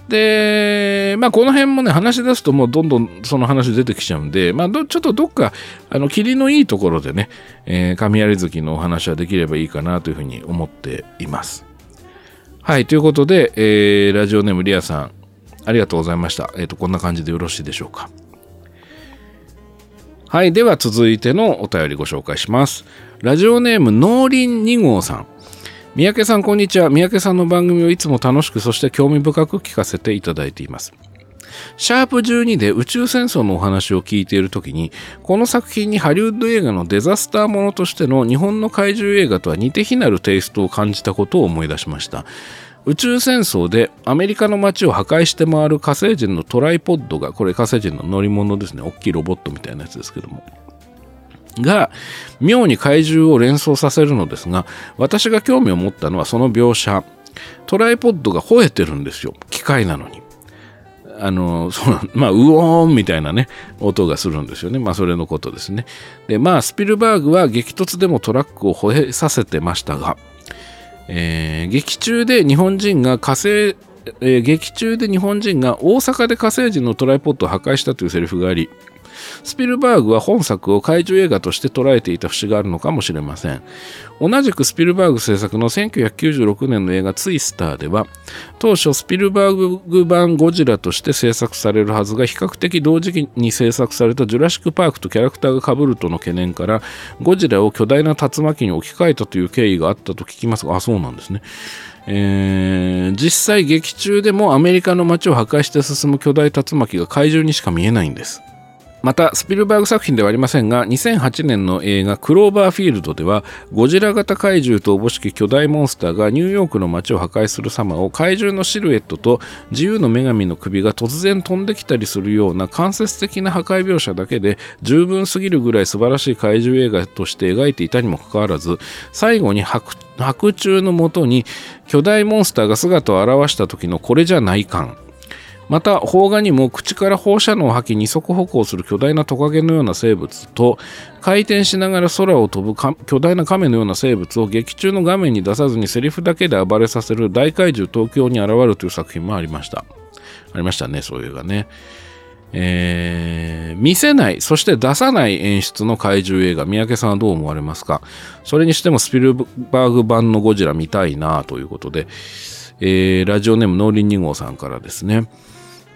で、まあ、この辺もね、話し出すともうどんどんその話出てきちゃうんで、まあ、ちょっとどっか、あの、霧のいいところでね、えー、神有月のお話はできればいいかなというふうに思っています。はい、ということで、えー、ラジオネームリアさん、ありがとうございました。えっ、ー、と、こんな感じでよろしいでしょうか。はい。では続いてのお便りご紹介します。ラジオネーム農林2号さん。三宅さん、こんにちは。三宅さんの番組をいつも楽しく、そして興味深く聞かせていただいています。シャープ12で宇宙戦争のお話を聞いているときに、この作品にハリウッド映画のデザスターものとしての日本の怪獣映画とは似て非なるテイストを感じたことを思い出しました。宇宙戦争でアメリカの街を破壊して回る火星人のトライポッドがこれ火星人の乗り物ですね。大きいロボットみたいなやつですけども。が妙に怪獣を連想させるのですが私が興味を持ったのはその描写。トライポッドが吠えてるんですよ。機械なのに。あの、その、まあ、うおーんみたいなね、音がするんですよね。まあ、それのことですね。で、まあ、スピルバーグは激突でもトラックを吠えさせてましたが、えー、劇中で日本人が火星、えー、劇中で日本人が大阪で火星人のトライポッドを破壊したというセリフがあり、スピルバーグは本作を怪獣映画として捉えていた節があるのかもしれません。同じくスピルバーグ制作の1996年の映画ツイスターでは、当初スピルバーグ版ゴジラとして制作されるはずが比較的同時期に制作されたジュラシック・パークとキャラクターが被るとの懸念から、ゴジラを巨大な竜巻に置き換えたという経緯があったと聞きますが、あ、そうなんですね。えー、実際劇中でもアメリカの街を破壊して進む巨大竜巻が怪獣にしか見えないんです。またスピルバーグ作品ではありませんが2008年の映画「クローバーフィールド」ではゴジラ型怪獣とおぼしき巨大モンスターがニューヨークの街を破壊する様を怪獣のシルエットと自由の女神の首が突然飛んできたりするような間接的な破壊描写だけで十分すぎるぐらい素晴らしい怪獣映画として描いていたにもかかわらず最後に白昼のもとに巨大モンスターが姿を現した時のこれじゃない感。また邦画にも口から放射能を吐き二足歩行する巨大なトカゲのような生物と回転しながら空を飛ぶ巨大な亀のような生物を劇中の画面に出さずにセリフだけで暴れさせる大怪獣東京に現るという作品もありました。ありましたねそういうがね。えー、見せない、そして出さない演出の怪獣映画、三宅さんはどう思われますか？それにしてもスピルバーグ版のゴジラ見たいなということで、えー、ラジオネーム農林2号さんからですね、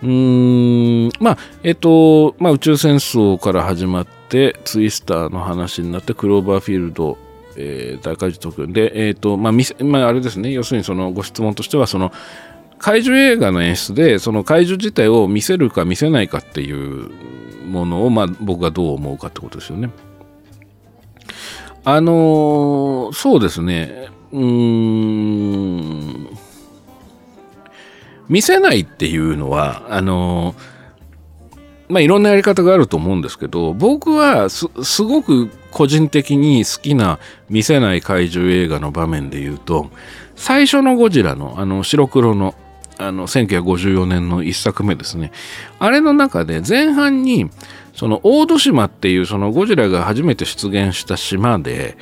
うーん、まあ、えっと、まあ、宇宙戦争から始まって、ツイスターの話になって、クローバーフィールド、えー、大怪獣特訓。で、えっ、と、まあ、まあ、あれですね、要するにそのご質問としては、その、怪獣映画の演出で、その怪獣自体を見せるか見せないかっていうものを、まあ、僕がどう思うかってことですよね。あのー、そうですね、うーん、見せないっていうのは、あのまあ、いろんなやり方があると思うんですけど、僕はすごく個人的に好きな見せない怪獣映画の場面で言うと、最初のゴジラのあの白黒のあの1954年の一作目ですね。あれの中で前半にその大戸島っていうそのゴジラが初めて出現した島で、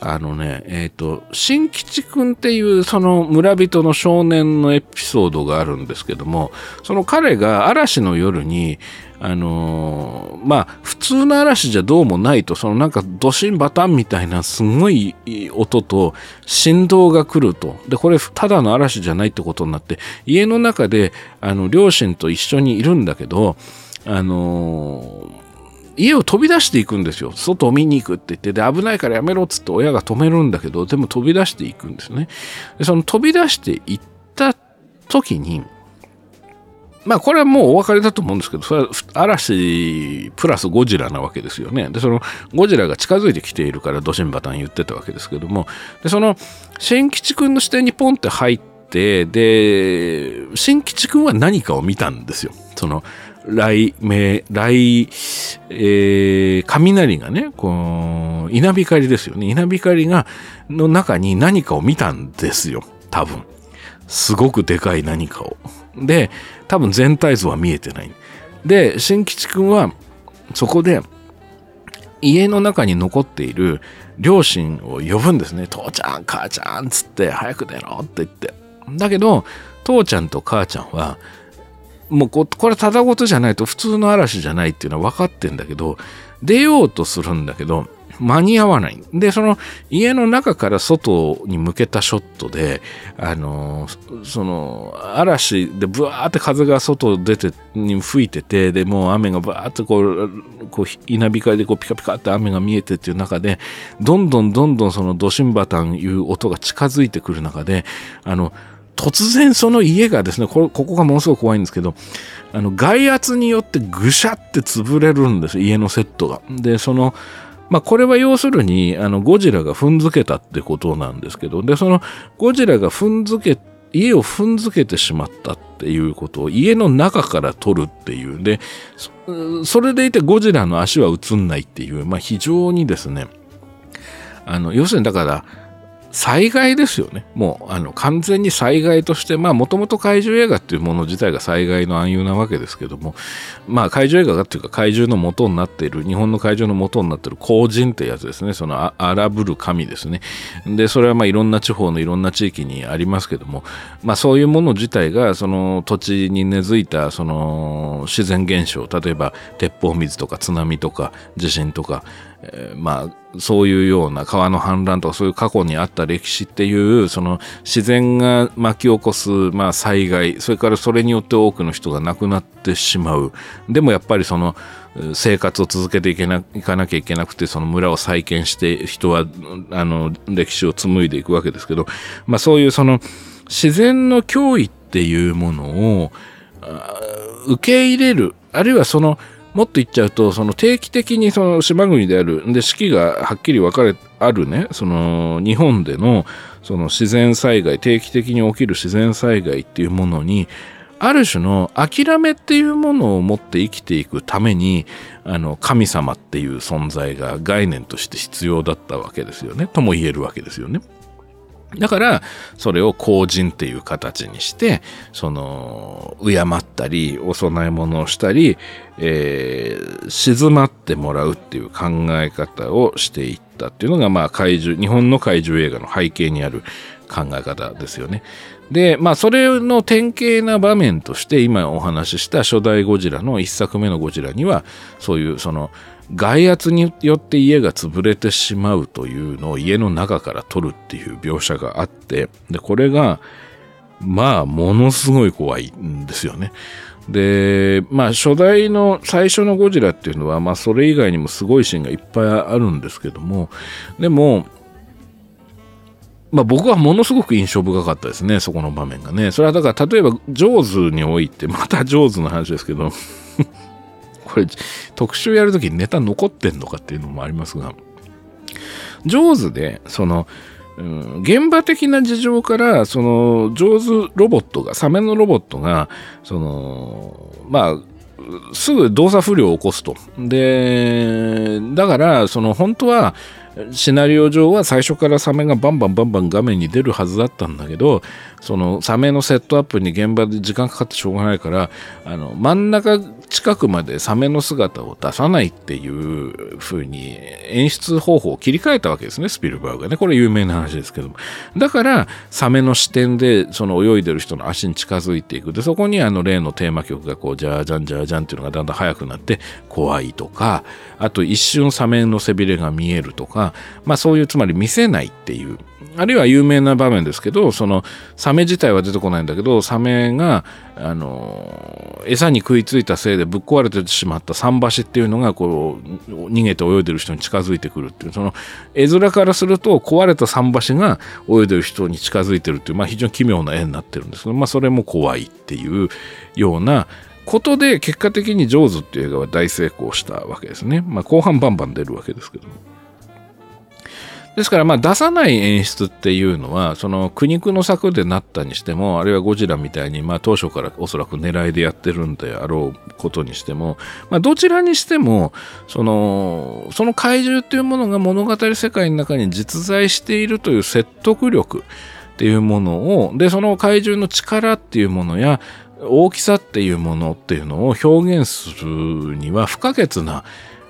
あのね、えっ、ー、と、新吉くんっていうその村人の少年のエピソードがあるんですけども、その彼が嵐の夜に、あのー、まあ、普通の嵐じゃどうもないと、そのなんかドシンバタンみたいなすごい音と振動が来ると。で、これただの嵐じゃないってことになって、家の中で、あの、両親と一緒にいるんだけど、あのー家を飛び出していくんですよ。外を見に行くって言って、で、危ないからやめろっつって親が止めるんだけど、でも飛び出していくんですね。で、その飛び出していった時に、まあこれはもうお別れだと思うんですけど、それは嵐プラスゴジラなわけですよね。で、そのゴジラが近づいてきているからドシンバタン言ってたわけですけども、で、その新吉君の視点にポンって入って、で、新吉君は何かを見たんですよ。その雷鳴、雷、えー、雷がね、こう、稲光ですよね。稲光が、の中に何かを見たんですよ。多分。すごくでかい何かを。で、多分全体像は見えてない。で、新吉くんは、そこで、家の中に残っている両親を呼ぶんですね。父ちゃん、母ちゃんつって、早く出ろって言って。だけど、父ちゃんと母ちゃんは、もうここれただごとじゃないと普通の嵐じゃないっていうのは分かってんだけど、出ようとするんだけど、間に合わない。で、その家の中から外に向けたショットで、あの、その嵐でブワーって風が外出て、に吹いてて、で、もう雨がバーってこう、こう稲光でこうピカピカって雨が見えてっていう中で、どんどんどんどんそのドシンバタンいう音が近づいてくる中で、あの、突然その家がですね、ここがものすごく怖いんですけど、あの、外圧によってぐしゃって潰れるんです、家のセットが。で、その、まあ、これは要するに、あの、ゴジラが踏んづけたってことなんですけど、で、その、ゴジラが踏んづけ、家を踏んづけてしまったっていうことを家の中から取るっていう。で、それでいてゴジラの足は映んないっていう、まあ、非常にですね、あの、要するにだから、災害ですよね。もう、あの、完全に災害として、まあ、もともと怪獣映画っていうもの自体が災害の暗喩なわけですけども、まあ、怪獣映画がっていうか怪獣の元になっている、日本の怪獣の元になっている荒人ってやつですね。その荒ぶる神ですね。で、それはまあ、いろんな地方のいろんな地域にありますけども、まあ、そういうもの自体が、その土地に根付いた、その自然現象、例えば、鉄砲水とか津波とか地震とか、えー、まあ、そういうような川の氾濫とかそういう過去にあった歴史っていうその自然が巻き起こす、まあ、災害それからそれによって多くの人が亡くなってしまう。でもやっぱりその生活を続けていけないかなきゃいけなくてその村を再建して人はあの歴史を紡いでいくわけですけど、まあ、そういうその自然の脅威っていうものを受け入れるあるいはそのもっと言っちゃうと、その定期的にその島国である、で、四季がはっきり分かれ、あるね、その日本でのその自然災害、定期的に起きる自然災害っていうものに、ある種の諦めっていうものを持って生きていくために、あの、神様っていう存在が概念として必要だったわけですよね。とも言えるわけですよね。だから、それを後人っていう形にして、その、敬ったり、お供え物をしたり、えー、静まってもらうっていう考え方をしていったっていうのが、まあ、怪獣、日本の怪獣映画の背景にある考え方ですよね。で、まあ、それの典型な場面として、今お話しした初代ゴジラの一作目のゴジラには、そういう、その、外圧によって家が潰れてしまうというのを家の中から撮るっていう描写があって、で、これが、まあ、ものすごい怖いんですよね。で、まあ初代の最初のゴジラっていうのは、まあそれ以外にもすごいシーンがいっぱいあるんですけども、でも、まあ僕はものすごく印象深かったですね、そこの場面がね。それはだから例えば、ジョーズにおいて、またジョーズの話ですけど、これ特集やるときにネタ残ってんのかっていうのもありますが、ジョーズで、その、うん、現場的な事情から、その、上手ロボットが、サメのロボットが、その、まあ、すぐ動作不良を起こすと。で、だから、その、本当は、シナリオ上は最初からサメがバンバンバンバン画面に出るはずだったんだけどそのサメのセットアップに現場で時間かかってしょうがないからあの真ん中近くまでサメの姿を出さないっていう風に演出方法を切り替えたわけですねスピルバーグがね。これ有名な話ですけども。だからサメの視点でその泳いでる人の足に近づいていく。でそこにあの例のテーマ曲がこうジャージャンジャージャンっていうのがだんだん速くなって怖いとかあと一瞬サメの背びれが見えるとか、まあそういうつまり見せないっていう、あるいは有名な場面ですけど、そのサメ自体は出てこないんだけど、サメが、あの、餌に食いついたせいでぶっ壊れてしまった桟橋っていうのが、こう、逃げて泳いでる人に近づいてくるっていう、その絵面からすると壊れた桟橋が泳いでる人に近づいてるっていう、まあ非常に奇妙な絵になってるんですけど、まあそれも怖いっていうような、ことで結果的に「ジョーズ」っていう映画は大成功したわけですね。まあ後半バンバン出るわけですけども。ですからまあ出さない演出っていうのはその苦肉の策でなったにしてもあるいはゴジラみたいにまあ当初からおそらく狙いでやってるんであろうことにしても、まあ、どちらにしてもそのその怪獣っていうものが物語世界の中に実在しているという説得力っていうものをでその怪獣の力っていうものや大きさっていうものっていうのを表現するには不可欠な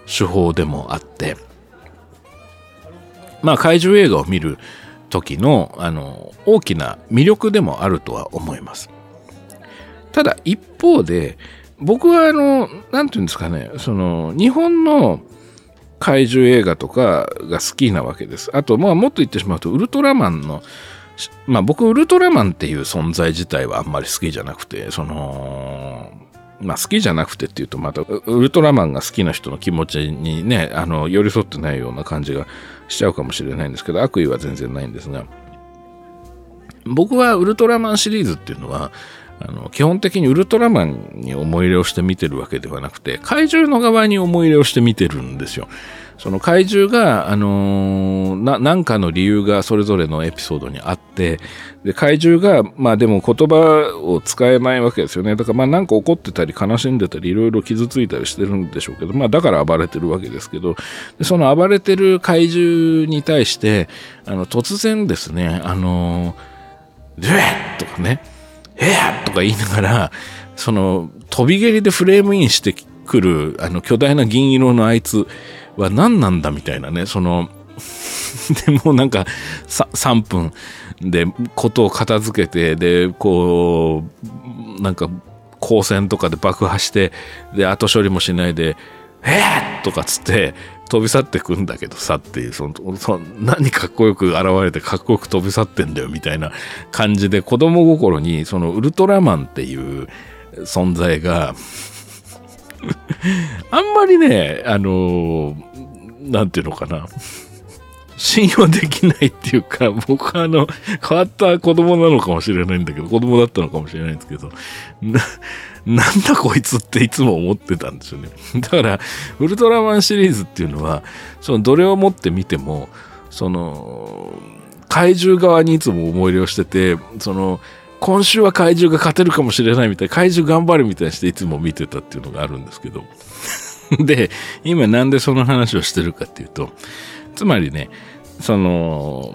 手法でもあってまあ、怪獣映画を見る時のあの大きな魅力でもあるとは思います。ただ一方で僕はあの何て言うんですかねその日本の怪獣映画とかが好きなわけです。あとまあもっと言ってしまうとウルトラマンのまあ僕ウルトラマンっていう存在自体はあんまり好きじゃなくてそのまあ好きじゃなくてっていうとまたウルトラマンが好きな人の気持ちにねあの寄り添ってないような感じがしちゃうかもしれないんですけど悪意は全然ないんですが僕はウルトラマンシリーズっていうのはあの基本的にウルトラマンに思い入れをして見てるわけではなくて怪獣の側に思い入れをして見てるんですよ。その怪獣が、あのー、な、なんかの理由がそれぞれのエピソードにあって、で、怪獣が、まあでも言葉を使えないわけですよね。だからまあなんか怒ってたり悲しんでたりいろいろ傷ついたりしてるんでしょうけど、まあだから暴れてるわけですけど、でその暴れてる怪獣に対して、あの、突然ですね、あのー、ドゥエッとかね、えーとか言いながら、その、飛び蹴りでフレームインしてくる、あの、巨大な銀色のあいつ、は何なんだみたいなね、その、でもなんか3分でことを片付けて、で、こう、なんか光線とかで爆破して、で、後処理もしないで、えー、とかつって飛び去ってくんだけどさっていう、その、そ何かっこよく現れてかっこよく飛び去ってんだよみたいな感じで子供心にそのウルトラマンっていう存在があんまりね、あのー、なんていうのかな。信用できないっていうか、僕はあの、変わった子供なのかもしれないんだけど、子供だったのかもしれないんですけど、な、なんだこいつっていつも思ってたんですよね。だから、ウルトラマンシリーズっていうのは、そのどれを持ってみても、その、怪獣側にいつも思い入れをしてて、その、今週は怪獣が勝てるかもしれないみたいな、怪獣頑張るみたいにしていつも見てたっていうのがあるんですけど。で、今なんでその話をしてるかっていうと、つまりね、その、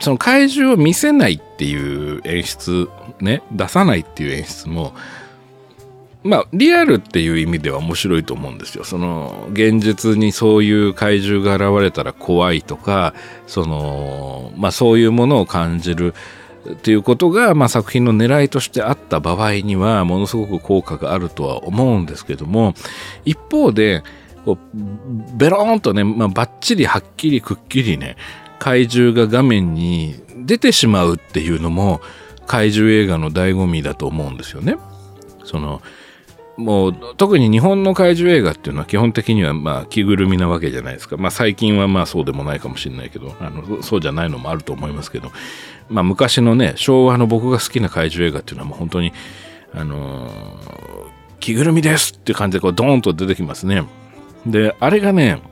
その怪獣を見せないっていう演出、ね、出さないっていう演出も、まあ、リアルっていう意味では面白いと思うんですよ。その、現実にそういう怪獣が現れたら怖いとか、その、まあそういうものを感じるっていうことが、まあ、作品の狙いとしてあった場合にはものすごく効果があるとは思うんですけども一方でこうベローンとね、まあ、バッチリはっきりくっきりね怪獣が画面に出てしまうっていうのも怪獣映画の醍醐味だと思うんですよね。そのもう特に日本の怪獣映画っていうのは基本的にはまあ着ぐるみなわけじゃないですか。まあ最近はまあそうでもないかもしれないけど、あのそうじゃないのもあると思いますけど、まあ昔のね、昭和の僕が好きな怪獣映画っていうのはもう本当に、あのー、着ぐるみですって感じでこうドーンと出てきますね。で、あれがね、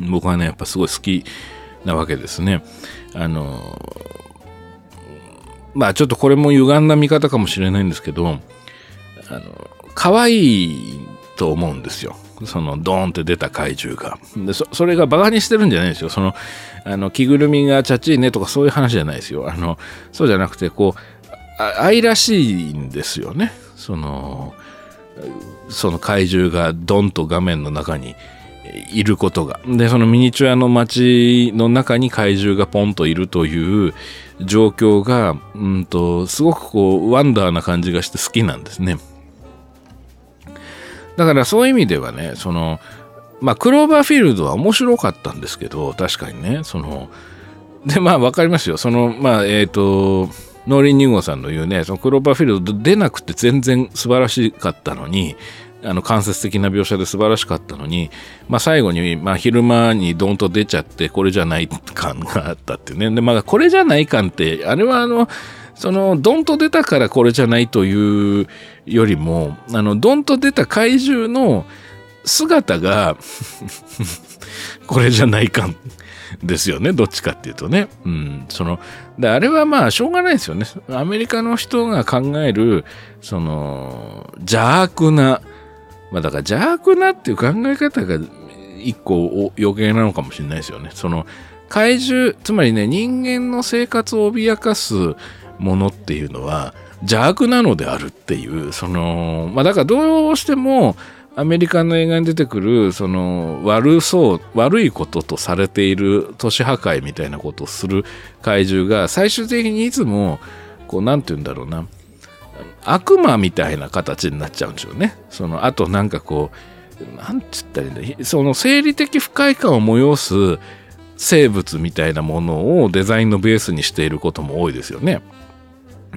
僕はね、やっぱすごい好きなわけですね。あのー、まあちょっとこれも歪んだ見方かもしれないんですけど、あの可愛いと思うんですよ。そのドーンって出た怪獣が。でそれがバカにしてるんじゃないですよ。そのあの着ぐるみがチャチいねとかそういう話じゃないですよ。あのそうじゃなくてこう愛らしいんですよね。そのその怪獣がドンと画面の中にいることが。で、そのミニチュアの街の中に怪獣がポンといるという状況が、うんと、すごくこう、ワンダーな感じがして好きなんですね。だからそういう意味ではね、その、まあ、クローバーフィールドは面白かったんですけど、確かにね、その、で、まあ、わかりますよ。その、まあ、えっ、ー、と、農林2号さんの言うね、そのクローバーフィールド出なくて全然素晴らしかったのに、あの間接的な描写で素晴らしかったのに、まあ、最後に、まあ、昼間にドンと出ちゃってこれじゃない感があったっていうねで、まあ、これじゃない感ってあれはあのそのドンと出たからこれじゃないというよりもあのドンと出た怪獣の姿がこれじゃない感ですよねどっちかっていうとね。うん、そのであれはまあしょうがないですよね。アメリカの人が考えるその邪悪なまあだから邪悪なっていう考え方が一個余計なのかもしれないですよね。その怪獣、つまりね、人間の生活を脅かすものっていうのは邪悪なのであるっていう、その、まあだからどうしてもアメリカの映画に出てくる、その悪そう、悪いこととされている都市破壊みたいなことをする怪獣が最終的にいつも、こう、なんて言うんだろうな、悪魔みたいな形になっちゃうんでしょうね。その、あとなんかこう、なんつったらいいんだその生理的不快感を催す生物みたいなものをデザインのベースにしていることも多いですよね。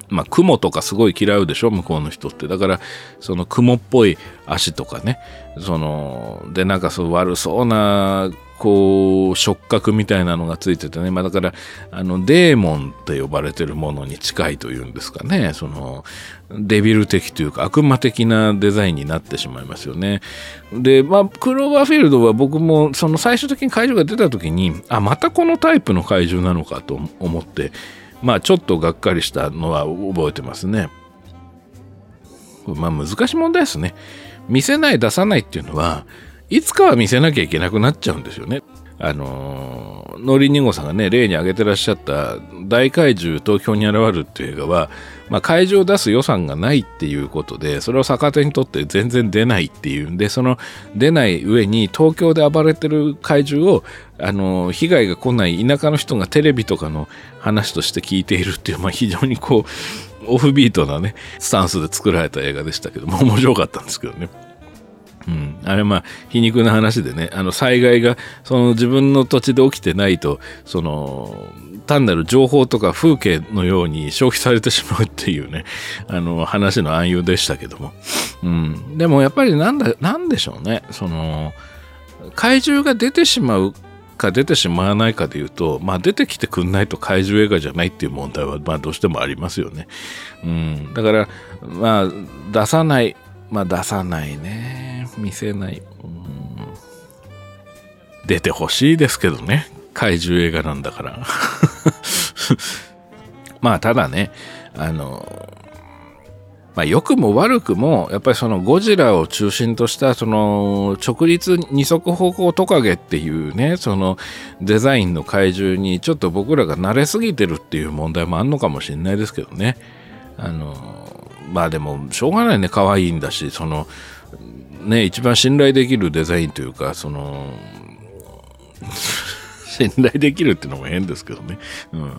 まあ、雲とかすごい嫌うでしょ向こうの人って。だから、その雲っぽい足とかね。その、で、なんかそう悪そうなこう触覚みたいなのがついててね、まあ、だからあのデーモンって呼ばれてるものに近いというんですかねそのデビル的というか悪魔的なデザインになってしまいますよねでまあクローバーフィールドは僕もその最終的に怪獣が出た時にあまたこのタイプの怪獣なのかと思ってまあちょっとがっかりしたのは覚えてますねまあ難しい問題ですね見せない出さないっていうのはいつかは見せなきゃいけなくなっちゃうんですよね。あの、ノリン2号さんがね、例に挙げてらっしゃった大怪獣東京に現るっていう映画は、まあ、怪獣を出す予算がないっていうことで、それを逆手にとって全然出ないっていうんで、その出ない上に東京で暴れてる怪獣を、あの、被害が来ない田舎の人がテレビとかの話として聞いているっていう、まあ、非常にこう、オフビートなね、スタンスで作られた映画でしたけども、面白かったんですけどね。うん、あれまあ皮肉な話でねあの災害がその自分の土地で起きてないとその単なる情報とか風景のように消費されてしまうっていうねあの話の暗喩でしたけども、うん、でもやっぱりなんだなんでしょうね。その怪獣が出てしまうか出てしまわないかでいうと、まあ、出てきてくんないと怪獣映画じゃないっていう問題は、まあ、どうしてもありますよね。うん、だから、まあ、出さない、まあ、出さないね。見せない。出てほしいですけどね。怪獣映画なんだから。まあ、ただね、あの、まあ、良くも悪くも、やっぱりそのゴジラを中心とした、その直立二足歩行トカゲっていうね、そのデザインの怪獣にちょっと僕らが慣れすぎてるっていう問題もあんのかもしれないですけどね。あの、まあでも、しょうがないね、可愛いんだし、その、ね、一番信頼できるデザインというか、その、信頼できるっていうのも変ですけどね。うん。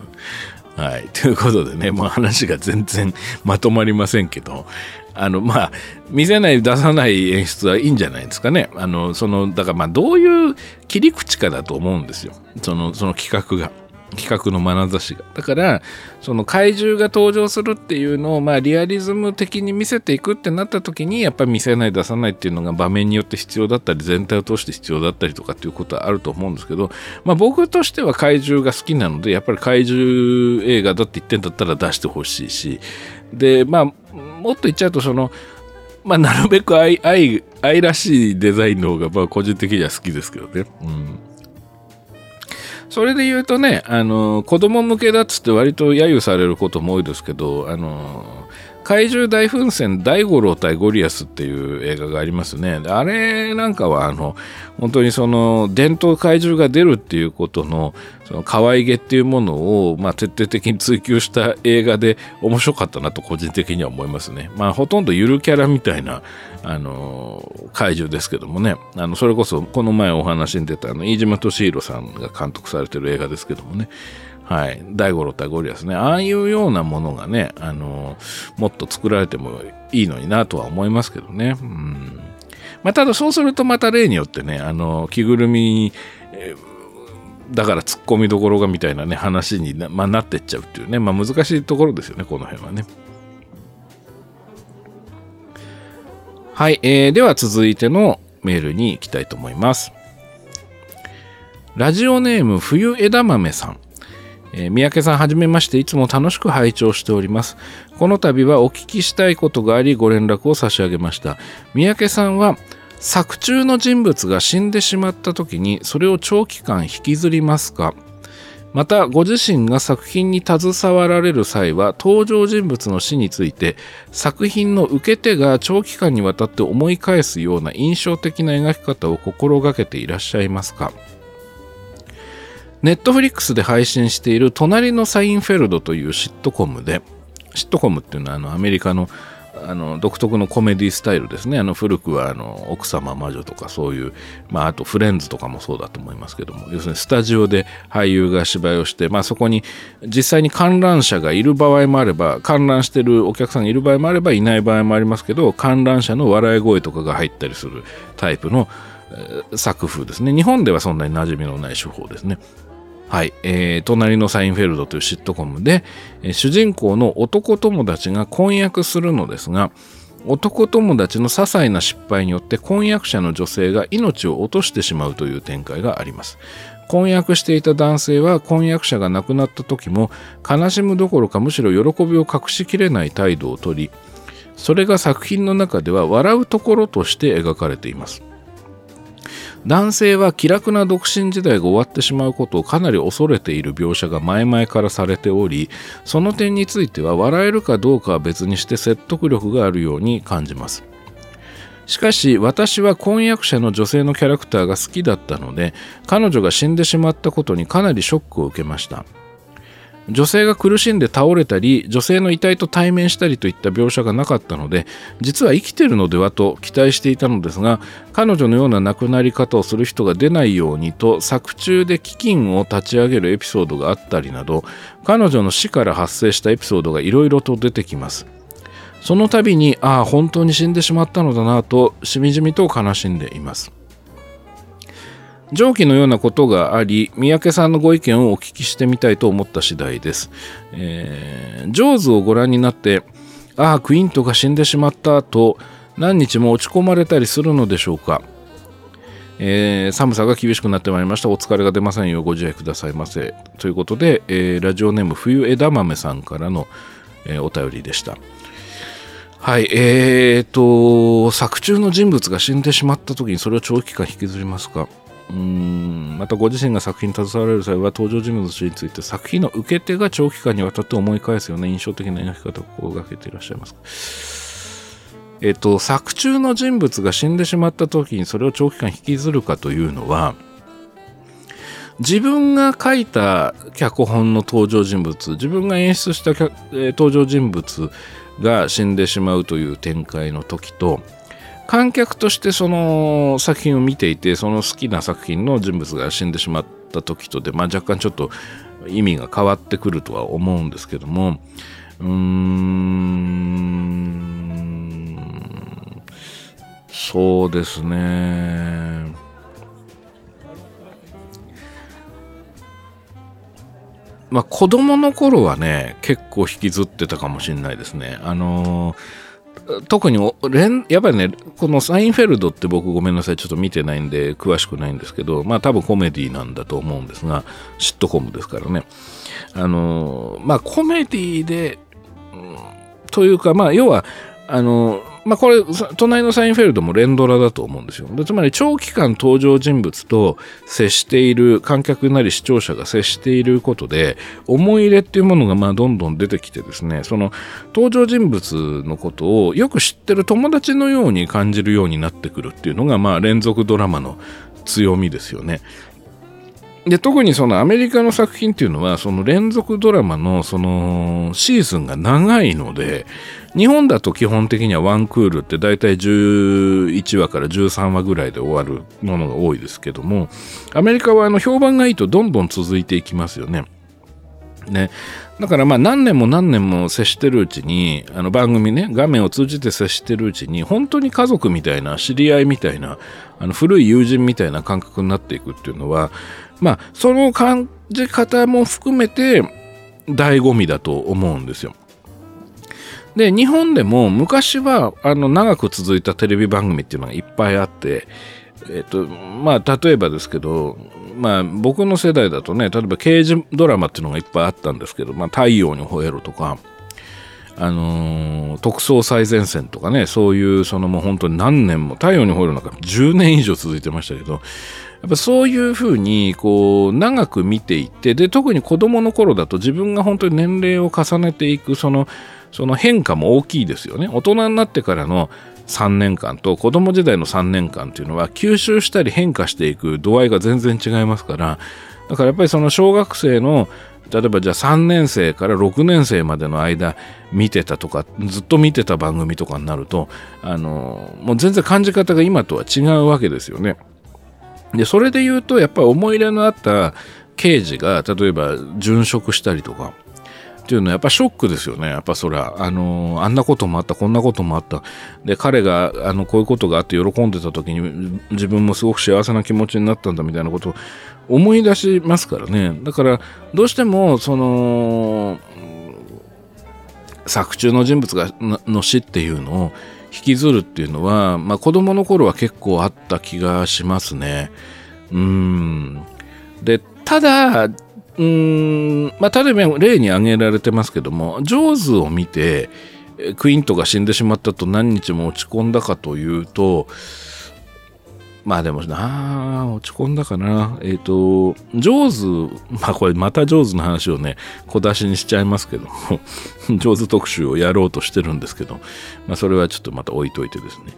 はい。ということでね、もう話が全然まとまりませんけど、あの、まあ、見せない、出さない演出はいいんじゃないですかね。あの、その、だからまあ、どういう切り口かだと思うんですよ。その、その企画が。企画の眼差しが。だから、その怪獣が登場するっていうのを、まあ、リアリズム的に見せていくってなった時に、やっぱり見せない、出さないっていうのが場面によって必要だったり、全体を通して必要だったりとかっていうことはあると思うんですけど、まあ、僕としては怪獣が好きなので、やっぱり怪獣映画だって言ってんだったら出してほしいし、で、まあ、もっと言っちゃうと、その、まあ、なるべく愛、愛、愛らしいデザインの方が、まあ、個人的には好きですけどね。うん。それで言うとね、あの、子供向けだっつって割と揶揄されることも多いですけど、あの、怪獣大噴戦大五郎対ゴリアスっていう映画がありますね。あれなんかはあの本当にその伝統怪獣が出るっていうことのその可愛げっていうものをまあ徹底的に追求した映画で面白かったなと個人的には思いますね。まあほとんどゆるキャラみたいなあの怪獣ですけどもね。あのそれこそこの前お話に出たあの飯島敏弘さんが監督されてる映画ですけどもね。はい、大五郎対ゴリラスね、ああいうようなものがね、あのもっと作られてもいいのになとは思いますけどね。うんまあ、ただそうするとまた例によってね、あの着ぐるみ、え、だから突っ込みどころがみたいなね、話にな,、まあ、なってっちゃうっていうね、まあ、難しいところですよね、この辺はね。はい、えー、では続いてのメールに行きたいと思います。ラジオネーム冬枝豆さん。えー、三宅さんはじめまして。いつも楽しく拝聴しております。この度はお聞きしたいことがありご連絡を差し上げました。三宅さんは作中の人物が死んでしまった時にそれを長期間引きずりますか？またご自身が作品に携わられる際は登場人物の死について作品の受け手が長期間にわたって思い返すような印象的な描き方を心がけていらっしゃいますか？ネットフリックスで配信している隣のサインフェルドというシットコムで、シットコムっていうのはあのアメリカのあの独特のコメディスタイルですね。あの古くはあの奥様魔女とかそういう、まああとフレンズとかもそうだと思いますけども、要するにスタジオで俳優が芝居をして、まあそこに実際に観覧者がいる場合もあれば、観覧してるお客さんがいる場合もあればいない場合もありますけど、観覧者の笑い声とかが入ったりするタイプの作風ですね。日本ではそんなに馴染みのない手法ですね。はい、えー、隣のサインフェルドというシットコムで、え、主人公の男友達が婚約するのですが、男友達の些細な失敗によって婚約者の女性が命を落としてしまうという展開があります。婚約していた男性は婚約者が亡くなった時も悲しむどころかむしろ喜びを隠しきれない態度をとりそれが作品の中では笑うところとして描かれています男性は気楽な独身時代が終わってしまうことをかなり恐れている描写が前々からされておりその点については笑えるかどうかは別にして説得力があるように感じます。しかし私は婚約者の女性のキャラクターが好きだったので彼女が死んでしまったことにかなりショックを受けました。女性が苦しんで倒れたり女性の遺体と対面したりといった描写がなかったので実は生きてるのではと期待していたのですが彼女のような亡くなり方をする人が出ないようにと作中で飢饉を立ち上げるエピソードがあったりなど彼女の死から発生したエピソードがいろいろと出てきます。その度にああ本当に死んでしまったのだなとしみじみと悲しんでいます。上記のようなことがあり、三宅さんのご意見をお聞きしてみたいと思った次第です。えー、ジョーズをご覧になって、ああ、クイントが死んでしまったと、何日も落ち込まれたりするのでしょうか。えー、寒さが厳しくなってまいりました。お疲れが出ませんようご自愛くださいませ。ということで、えー、ラジオネーム冬枝豆さんからの、え、お便りでした。はい、えーと、作中の人物が死んでしまった時にそれを長期間引きずりますか？うん。またご自身が作品に携われる際は登場人物について作品の受け手が長期間にわたって思い返すような印象的な描き方を心がけていらっしゃいますえっと作中の人物が死んでしまった時にそれを長期間引きずるかというのは自分が書いた脚本の登場人物自分が演出した、え登場人物が死んでしまうという展開の時と観客としてその作品を見ていてその好きな作品の人物が死んでしまった時とで、まあ、若干ちょっと意味が変わってくるとは思うんですけども。うーん。そうですね。まあ子供の頃はね、結構引きずってたかもしれないですね。あのー特にやっぱりね、このサインフェルドって僕ごめんなさい、ちょっと見てないんで詳しくないんですけど、まあ多分コメディなんだと思うんですが、シットコムですからね。あの、まあコメディで、うん、というか、まあ要は、あの、まあこれ、隣のサインフェルドも連ドラだと思うんですよ。でつまり長期間登場人物と接している、観客なり視聴者が接していることで、思い入れっていうものがまどんどん出てきてですね、その登場人物のことをよく知ってる友達のように感じるようになってくるっていうのがまあ連続ドラマの強みですよね。で特にそのアメリカの作品っていうのはその連続ドラマのそのシーズンが長いので日本だと基本的にはワンクールって大体11話から13話ぐらいで終わるものが多いですけどもアメリカはあの評判がいいとどんどん続いていきますよね。ね、だからまあ何年も何年も接してるうちにあの番組ね画面を通じて接してるうちに本当に家族みたいな知り合いみたいなあの古い友人みたいな感覚になっていくっていうのはまあその感じ方も含めて醍醐味だと思うんですよ。で日本でも昔はあの長く続いたテレビ番組っていうのがいっぱいあって、えっとまあ、例えばですけど、まあ、僕の世代だとね例えば刑事ドラマっていうのがいっぱいあったんですけど「まあ、太陽に吠えろ」とか、あのー、特捜最前線とかねそういうそのもう本当に何年も「太陽に吠えろ」なんか10年以上続いてましたけどっぱそういうふうにこう長く見ていってで特に子供の頃だと自分が本当に年齢を重ねていくそのその変化も大きいですよね。大人になってからの3年間と子供時代の3年間っていうのは吸収したり変化していく度合いが全然違いますからだからやっぱりその小学生の例えばじゃあ3年生から6年生までの間見てたとかずっと見てた番組とかになるとあのもう全然感じ方が今とは違うわけですよね。でそれで言うとやっぱり思い入れのあった刑事が例えば殉職したりとかっていうのはやっぱショックですよね。やっぱそりゃ、あのあんなこともあった、こんなこともあった。で、彼が、あの、こういうことがあって喜んでた時に自分もすごく幸せな気持ちになったんだみたいなことを思い出しますからね。だから、どうしても、その、作中の人物がの死っていうのを引きずるっていうのは、まあ子供の頃は結構あった気がしますね。うん。で、ただ、うーん、まあ、例えば例に挙げられてますけども、ジョーズを見て、クイントが死んでしまったと何日も落ち込んだかというと、まあでもな落ち込んだかな。えっ、ー、と、ジョーズ、まあこれまたジョーズの話をね、小出しにしちゃいますけども、ジョーズ特集をやろうとしてるんですけど、まあそれはちょっとまた置いといてですね。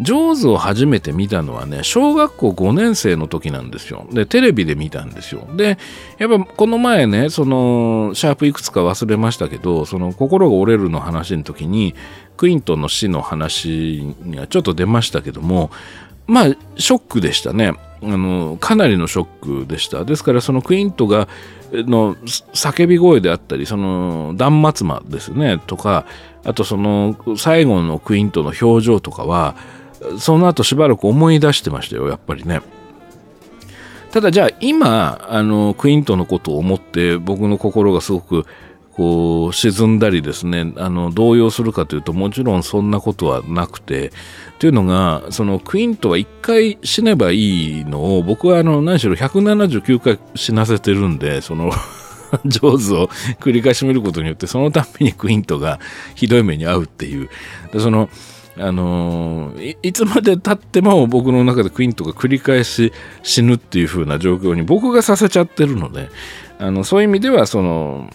ジョーズを初めて見たのはね、小学校5年生の時なんですよ。で、テレビで見たんですよ。で、やっぱこの前ね、その、シャープいくつか忘れましたけど、その、心が折れるの話の時に、クイントンの死の話がちょっと出ましたけども、まあ、ショックでしたね。あの、かなりのショックでした。ですから、そのクイントが、の叫び声であったり、その断末魔ですね、とか、あとその最後のクイントの表情とかは、その後しばらく思い出してましたよ、やっぱりね。ただじゃあ今、あの、クイントのことを思って僕の心がすごくこう沈んだりですね、あの、動揺するかというともちろんそんなことはなくて、というのが、そのクイントは一回死ねばいいのを僕はあの、何しろ179回死なせてるんで、そのジョーズを繰り返し見ることによって、そのためにクイントがひどい目に遭うっていう。その、あのー、いつまでたっても僕の中でクイントが繰り返し死ぬっていう風な状況に僕がさせちゃってるので、あのそういう意味ではその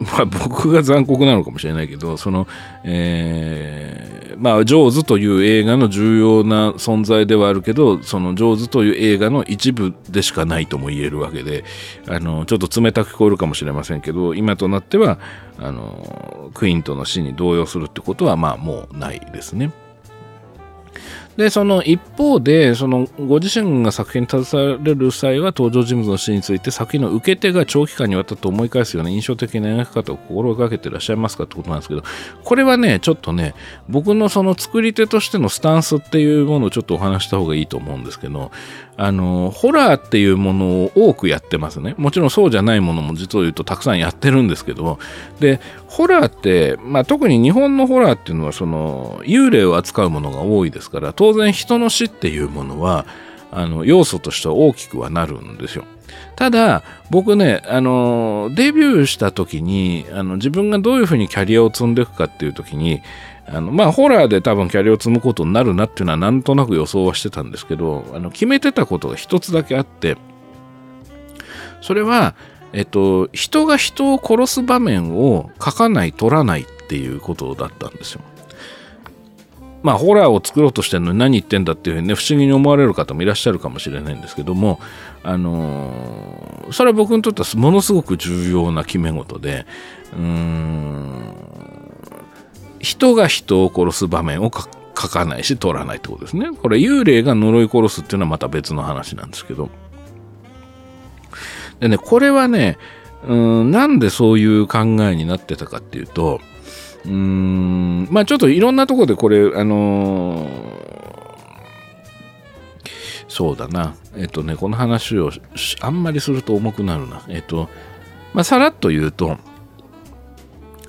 まあ、僕が残酷なのかもしれないけど、その、えー、まあ、ジョーズという映画の重要な存在ではあるけど、そのジョーズという映画の一部でしかないとも言えるわけで、あの、ちょっと冷たく聞こえるかもしれませんけど、今となっては、あの、クイーンとの死に動揺するってことは、まあ、もうないですね。で、その一方で、そのご自身が作品に携われる際は登場人物の死について作品の受け手が長期間にわたって思い返すような印象的な描き方を心がけてらっしゃいますかってことなんですけど、これはね、ちょっとね、僕のその作り手としてのスタンスっていうものをちょっとお話した方がいいと思うんですけど、あのホラーっていうものを多くやってますねもちろんそうじゃないものも実を言うとたくさんやってるんですけどでホラーって、まあ、特に日本のホラーっていうのはその幽霊を扱うものが多いですから当然人の死っていうものはあの要素としては大きくはなるんですよ。ただ僕ねあのデビューした時にあの自分がどういうふうにキャリアを積んでいくかっていう時にあのまあホラーで多分キャリアを積むことになるなっていうのはなんとなく予想はしてたんですけどあの決めてたことが一つだけあってそれはえっと人が人を殺す場面を書かない撮らないっていうことだったんですよ。まあホラーを作ろうとしてるのに何言ってんだっていうふうにね不思議に思われる方もいらっしゃるかもしれないんですけどもあのー、それは僕にとってはものすごく重要な決め事でうーん人が人を殺す場面を書かないし撮らないってことですね。これ幽霊が呪い殺すっていうのはまた別の話なんですけど。でねこれはねうんなんでそういう考えになってたかっていうとうーんまあちょっといろんなとこでこれあのー、そうだな。えっとねこの話をあんまりすると重くなるな。えっとまあさらっと言うと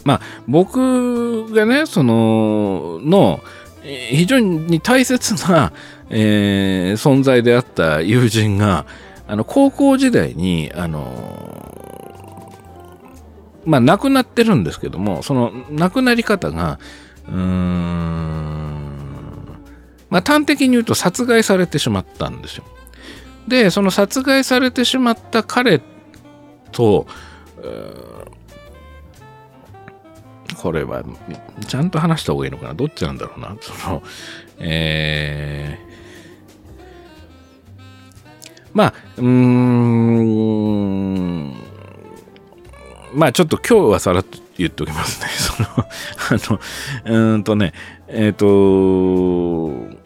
まあ僕がねそのの非常に大切な、えー、存在であった友人があの高校時代にあのまあ、亡くなってるんですけども、その亡くなり方が、うーん、まあ、端的に言うと殺害されてしまったんですよ。で、その殺害されてしまった彼と、これは、ちゃんと話した方がいいのかな？どっちなんだろうな？その、えー、まあ、うーん、まあちょっと今日はさらっと言っておきますね。その、あの、うんとね、えっ、ー、と、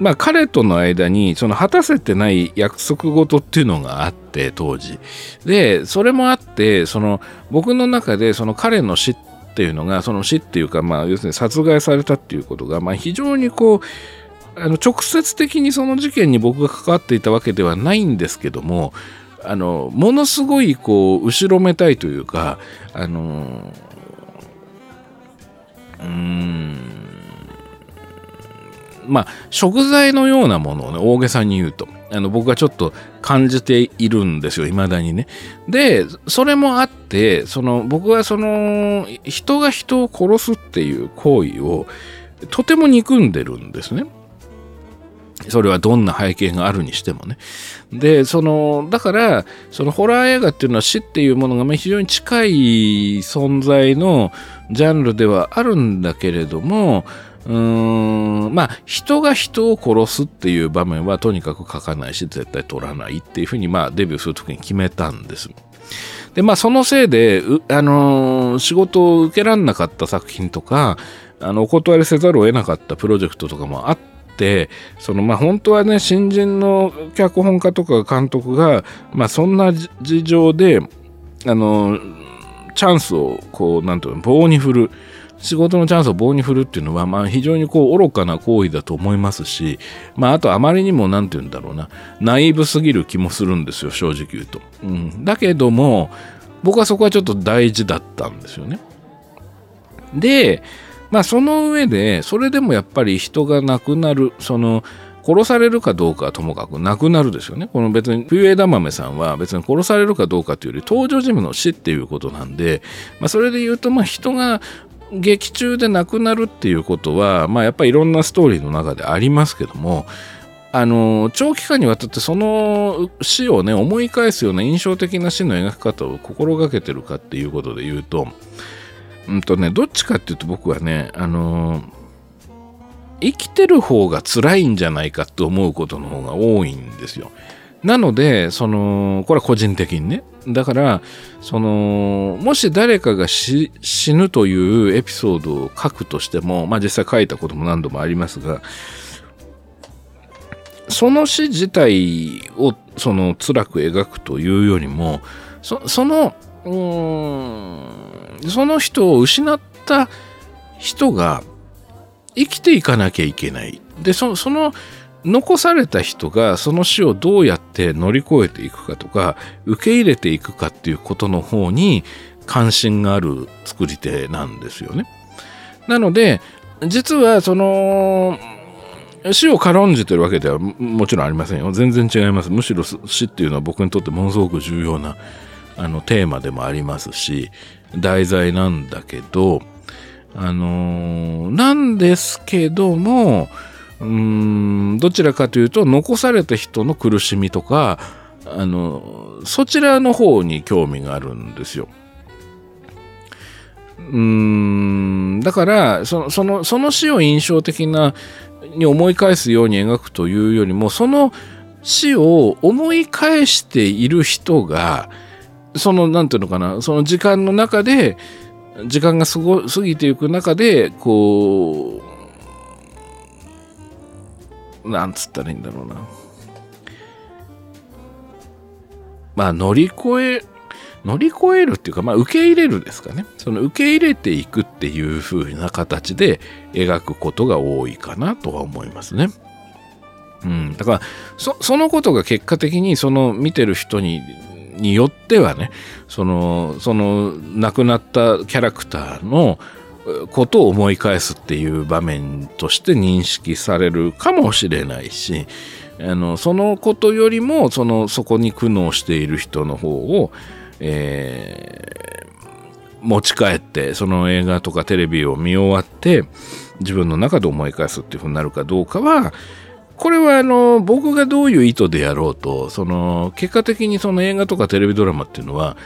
まあ彼との間にその果たせてない約束事っていうのがあって当時。で、それもあってその僕の中でその彼の死っていうのがその死っていうかまあ要するに殺害されたっていうことがまあ非常にこうあの直接的にその事件に僕が関わっていたわけではないんですけどもあのものすごいこう後ろめたいというかあのうんまあ食材のようなものをね大げさに言うと。あの僕はちょっと感じているんですよ未だにね。でそれもあってその僕はその人が人を殺すっていう行為をとても憎んでるんですね。それはどんな背景があるにしてもね。で、その、だから、そのホラー映画っていうのは死っていうものが非常に近い存在のジャンルではあるんだけれども、うん、まあ、人が人を殺すっていう場面はとにかく書かないし、絶対撮らないっていうふうに、まあ、デビューするときに決めたんです。で、まあ、そのせいで、あのー、仕事を受けられなかった作品とか、あの、お断りせざるを得なかったプロジェクトとかもあって、そのまあ本当はね新人の脚本家とか監督が、まあ、そんな事情であのチャンスをこうなんていうの棒に振る仕事のチャンスを棒に振るっていうのは、まあ、非常にこう愚かな行為だと思いますし、まあ、あとあまりにも何て言うんだろうな。ナイーブすぎる気もするんですよ正直言うと、うん、だけども僕はそこはちょっと大事だったんですよね。でまあその上でそれでもやっぱり人が亡くなるその殺されるかどうかはともかく亡くなるですよね。この別に冬枝豆さんは別に殺されるかどうかというより登場人物の死っていうことなんで、まあ、それで言うとまあ人が劇中で亡くなるっていうことは、まあ、やっぱりいろんなストーリーの中でありますけどもあの長期間にわたってその死をね思い返すような印象的な死の描き方を心がけてるかっていうことで言うとうんとね、どっちかっていうと僕はね、あの、生きてる方が辛いんじゃないかって思うことの方が多いんですよ。なので、その、これは個人的にね。だから、その、もし誰かが死ぬというエピソードを書くとしても、まあ実際書いたことも何度もありますが、その死自体をその辛く描くというよりも、そその、その人を失った人が生きていかなきゃいけない。で、そその残された人がその死をどうやって乗り越えていくかとか受け入れていくかっていうことの方に関心がある作り手なんですよね。なので実はその死を軽んじてるわけではもちろんありませんよ。全然違います。むしろ死っていうのは僕にとってものすごく重要なあのテーマでもありますし題材なんだけどあのー、なんですけどもうんどちらかというと残された人の苦しみとかあのそちらの方に興味があるんですよ。うんだからそのそのその死を印象的なに思い返すように描くというよりもその死を思い返している人がその何て言うのかなその時間の中で時間が過ぎていく中でこうなんつったらいいんだろうなまあ乗り越え乗り越えるっていうか、まあ、受け入れるですかね。その受け入れていくっていう風な形で描くことが多いかなとは思いますね。うん、だからそそのことが結果的にその見てる人にによってはねそのその亡くなったキャラクターのことを思い返すっていう場面として認識されるかもしれないしあのそのことよりもそのそこに苦悩している人の方を、えー、持ち帰ってその映画とかテレビを見終わって自分の中で思い返すっていうふうになるかどうかはこれはあの僕がどういう意図でやろうとその結果的にその映画とかテレビドラマっていうのは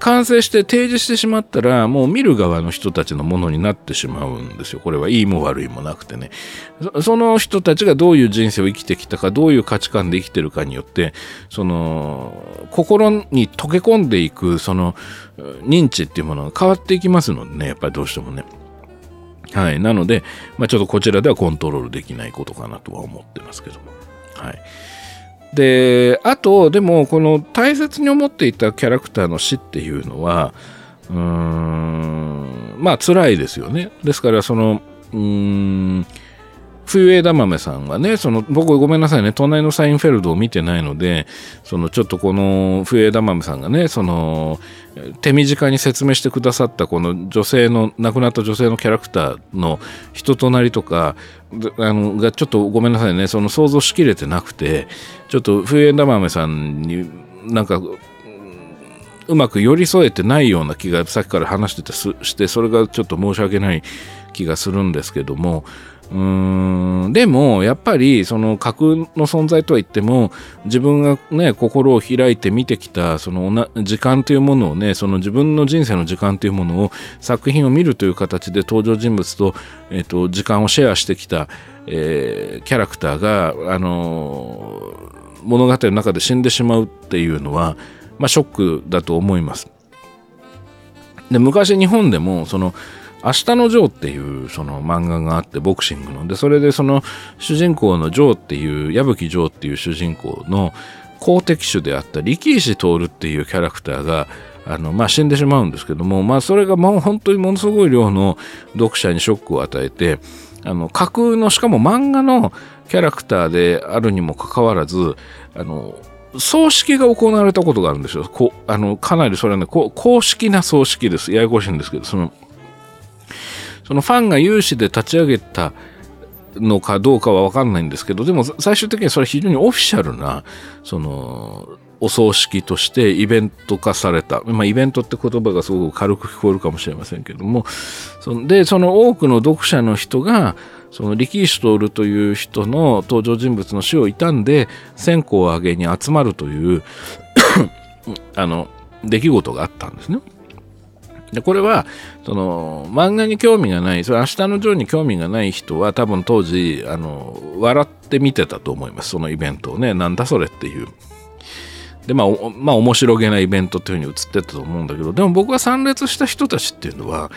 完成して提示してしまったらもう見る側の人たちのものになってしまうんですよこれはいいも悪いもなくてねその人たちがどういう人生を生きてきたかどういう価値観で生きてるかによってその心に溶け込んでいくその認知っていうものが変わっていきますのでねやっぱりどうしてもねはい。なので、まあ、ちょっとこちらではコントロールできないことかなとは思ってますけども。はい。で、あと、でも、この大切に思っていたキャラクターの死っていうのは、うーん、まあ、辛いですよね。ですから、その、うーん、冬枝豆さんはね、その、僕ごめんなさいね、隣のサインフェルドを見てないので、その、ちょっとこの冬枝豆さんがね、その、手短に説明してくださったこの女性の、亡くなった女性のキャラクターの人となりとか、あの、がちょっとごめんなさいね、その想像しきれてなくて、ちょっと冬枝豆さんになんか、うまく寄り添えてないような気がさっきから話しててしてそれがちょっと申し訳ない気がするんですけどもうんでもやっぱりその架空の存在とは言っても自分がね心を開いて見てきたその時間というものをねその自分の人生の時間というものを作品を見るという形で登場人物と,、えーと、時間をシェアしてきた、えー、キャラクターが、あのー、物語の中で死んでしまうっていうのは、まあ、ショックだと思います。で昔日本でもその明日のジョーっていうその漫画があってボクシングのでそれでその主人公のジョーっていう矢吹ジョーっていう主人公の公敵手であった力石徹っていうキャラクターがあのまあ、死んでしまうんですけども、まあ、それがもう本当にものすごい量の読者にショックを与えてあの架空のしかも漫画のキャラクターであるにもかかわらずあの葬式が行われたことがあるんですよ。こあのかなりそれはね公式な葬式です。ややこしいんですけど、そのそのファンが有志で立ち上げたのかどうかは分かんないんですけどでも最終的にそれ非常にオフィシャルなそのお葬式としてイベント化された、まあ、イベントって言葉がすごく軽く聞こえるかもしれませんけどもそでその多くの読者の人がその力士徹という人の登場人物の死を悼んで線香をあげに集まるという あの出来事があったんですね。でこれはその漫画に興味がないそれ明日のジョーに興味がない人は多分当時あの笑って見てたと思います。そのイベントをね。なんだそれっていう。でまあまあ面白げなイベントっていうふうに映ってたと思うんだけどでも僕は参列した人たちっていうのは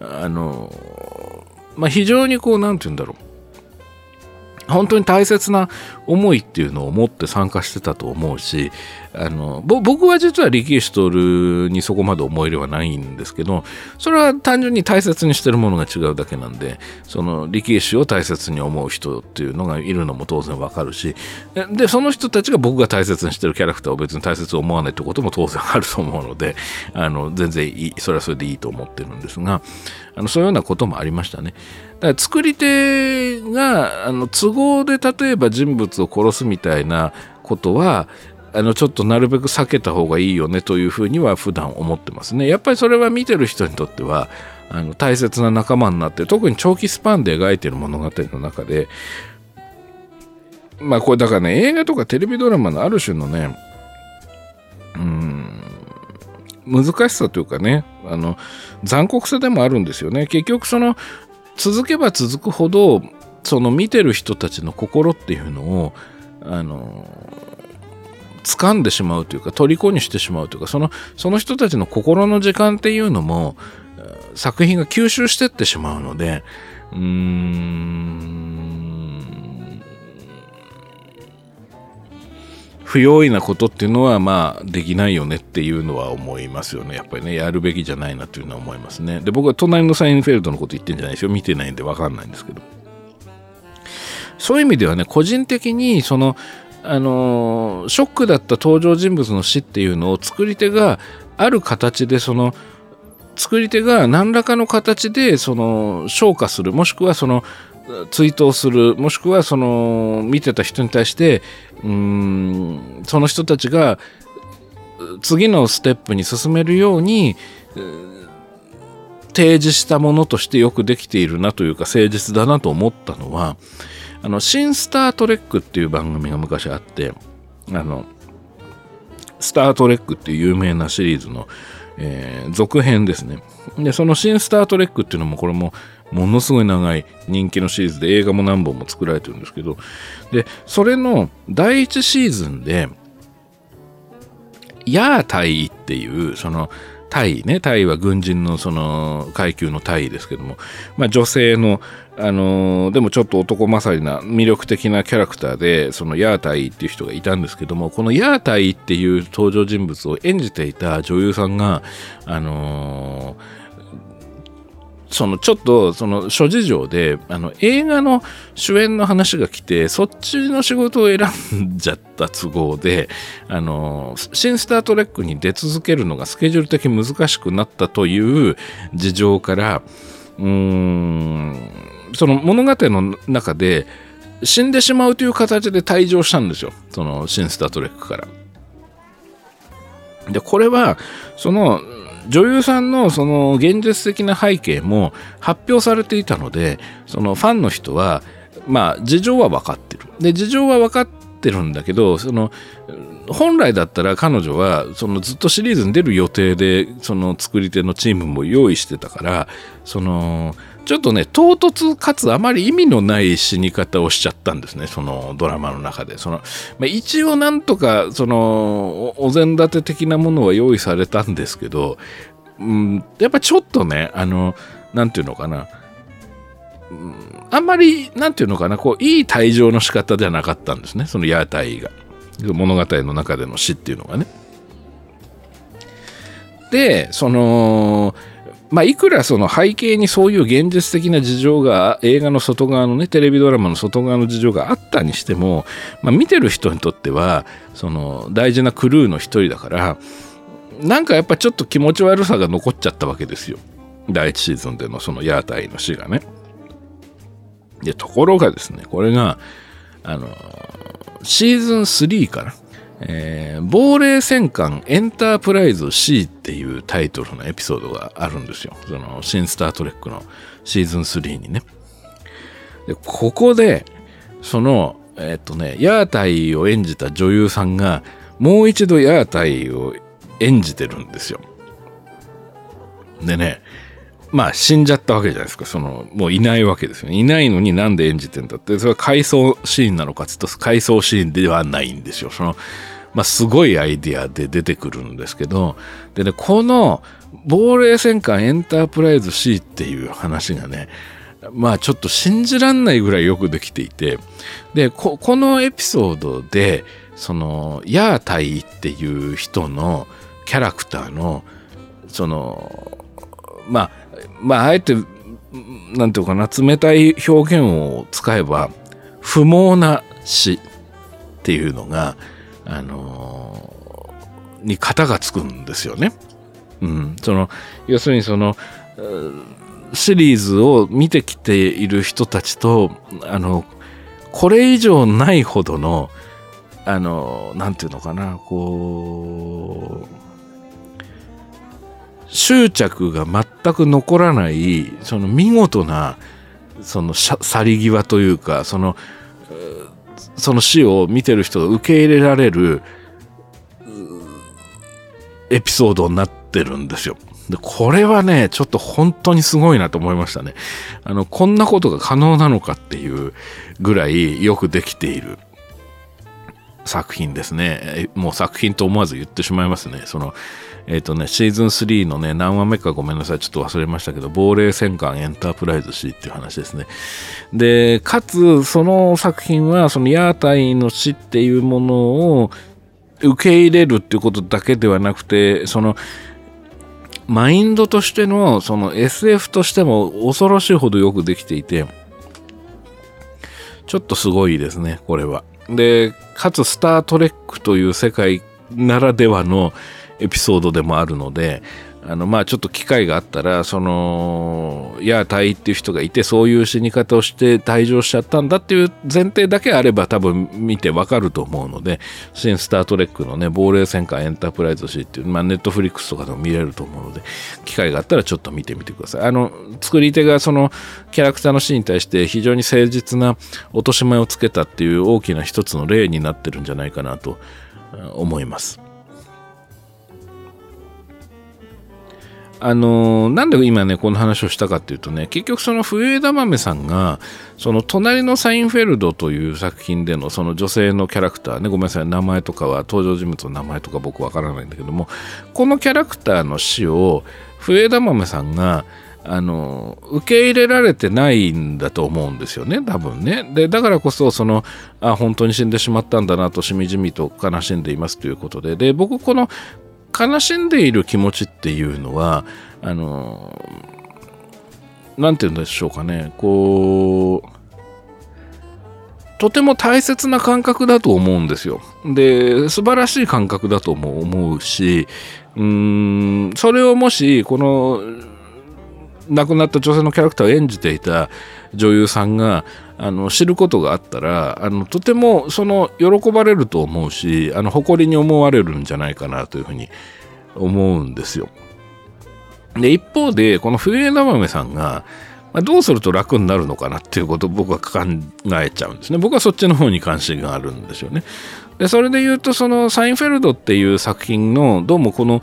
あのまあ非常にこう何て言うんだろう。本当に大切な思いっていうのを持って参加してたと思うしあの僕は実は力士徹にそこまで思い入れはないんですけどそれは単純に大切にしてるものが違うだけなんでその力士を大切に思う人っていうのがいるのも当然わかるしでその人たちが僕が大切にしてるキャラクターを別に大切に思わないってことも当然あると思うのであの全然いいそれはそれでいいと思ってるんですがあのそういうようなこともありましたね。だから作り手があの都合で例えば人物を殺すみたいなことはあのちょっとなるべく避けた方がいいよねというふうには普段思ってますね。やっぱりそれは見てる人にとってはあの大切な仲間になって特に長期スパンで描いてる物語の中でまあこれだからね映画とかテレビドラマのある種のねうん難しさというかねあの残酷さでもあるんですよね結局その続けば続くほどその見てる人たちの心っていうのをあの掴んでしまうというか虜にしてしまうというかそのその人たちの心の時間っていうのも作品が吸収してってしまうのでうーん。不用意なことっていうのはまあできないよねっていうのは思いますよね。やっぱりねやるべきじゃないなっていうのは思いますね。で僕は隣のサインフェルドのこと言ってんじゃないですよ見てないんで分かんないんですけど。そういう意味ではね個人的にそのあのショックだった登場人物の死っていうのを作り手がある形でその作り手が何らかの形でその消化する。もしくはその追悼するもしくはその見てた人に対してうんその人たちが次のステップに進めるように提示したものとしてよくできているなというか誠実だなと思ったのはあの、新スタートレックっていう番組が昔あって、あの、スタートレックっていう有名なシリーズの、えー、続編ですね。で、その新スタートレックっていうのもこれもものすごい長い人気のシリーズで映画も何本も作られてるんですけど、で、それの第1シーズンで、ヤータイっていう、その、タイね、タイは軍人のその階級のタイですけども、まあ女性の、あのー、でもちょっと男勝りな魅力的なキャラクターで、そのヤータイっていう人がいたんですけども、このヤータイっていう登場人物を演じていた女優さんが、あのーそのちょっとその諸事情であの映画の主演の話が来てそっちの仕事を選んじゃった都合であの新スター・トレックに出続けるのがスケジュール的に難しくなったという事情からうーんその物語の中で死んでしまうという形で退場したんですよその新スター・トレックから。でこれはその女優さんのその現実的な背景も発表されていたのでそのファンの人はまあ事情は分かってる。で事情は分かってるんだけどその本来だったら彼女はそのずっとシリーズに出る予定でその作り手のチームも用意してたからそのちょっとね唐突かつあまり意味のない死に方をしちゃったんですねそのドラマの中で。その、まあ、一応なんとかそのお膳立て的なものは用意されたんですけど、うん、やっぱちょっとねあのなんていうのかな、うん、あんまりなんていうのかなこういい退場の仕方じゃなかったんですねその屋台が。物語の中での死っていうのがね。でそのまあ、いくらその背景にそういう現実的な事情が映画の外側のねテレビドラマの外側の事情があったにしても、まあ、見てる人にとってはその大事なクルーの一人だからなんかやっぱちょっと気持ち悪さが残っちゃったわけですよ第1シーズンでのそのヤータイの死がね。でところがですねこれがあのシーズン3かなえー、亡霊戦艦エンタープライズ C っていうタイトルのエピソードがあるんですよ。その新スタートレックのシーズン3にね。で、ここで、その、え、っとね、ヤータイを演じた女優さんが、もう一度ヤータイを演じてるんですよ。でね、まあ死んじゃったわけじゃないですか。その、もういないわけですよね。いないのになんで演じてんだって、それは回想シーンなのかっつうと回想シーンではないんですよ。その、まあすごいアイディアで出てくるんですけど、でね、この亡霊戦艦エンタープライズ C っていう話がね、まあちょっと信じらんないぐらいよくできていてでこのエピソードでそのヤータイっていう人のキャラクターのそのまあまああえてなんていうかな冷たい表現を使えば不毛な死っていうのがあのー、に型がつくんですよね。うん、その要するにそのシリーズを見てきている人たちとあのこれ以上ないほどのあのなんていうのかなこう執着が全く残らないその見事なその去り際というかそのその死を見てる人が受け入れられるエピソードになってるんですよ。で、これはね、ちょっと本当にすごいなと思いましたね。あの、こんなことが可能なのかっていうぐらいよくできている作品ですね。もう作品と思わず言ってしまいますね。その、えっ、ー、とね、シーズン3のね、何話目かごめんなさい、ちょっと忘れましたけど、亡霊戦艦エンタープライズ C っていう話ですね。で、かつ、その作品は、そのヤータイの死っていうものを受け入れるっていうことだけではなくて、その、マインドとしての、その SF としても恐ろしいほどよくできていて、ちょっとすごいですね、これは。で、かつ、スター・トレックという世界ならではのエピソードでもあるので、あのまあちょっと機会があったらそのいや退位っていう人がいてそういう死に方をして退場しちゃったんだっていう前提だけあれば多分見てわかると思うので新スター・トレックのね亡霊戦艦エンタープライズ C っていう、まあ、ネットフリックスとかでも見れると思うので機会があったらちょっと見てみてください。あの作り手がそのキャラクターの死に対して非常に誠実な落とし前をつけたっていう大きな一つの例になってるんじゃないかなと思います。あのなんで今ねこの話をしたかっていうとね結局その冬枝豆さんがその隣のサインフェルドという作品でのその女性のキャラクターねごめんなさい名前とかは登場人物の名前とか僕わからないんだけどもこのキャラクターの死を冬枝豆さんがあの受け入れられてないんだと思うんですよね多分ね。でだからこそそのあ本当に死んでしまったんだなとしみじみと悲しんでいますということで。で僕この悲しんでいる気持ちっていうのはあの何て言うんでしょうかねこうとても大切な感覚だと思うんですよ。で素晴らしい感覚だとも思うしうーんそれをもしこの亡くなった女性のキャラクターを演じていた女優さんがあの知ることがあったらあのとてもその喜ばれると思うしあの誇りに思われるんじゃないかなというふうに思うんですよ。で一方でこの冬枝豆さんがま、どうすると楽になるのかなっていうことを僕は考えちゃうんですね。僕はそっちの方に関心があるんですよね。で、それで言うと、そのサインフェルドっていう作品の、どうもこの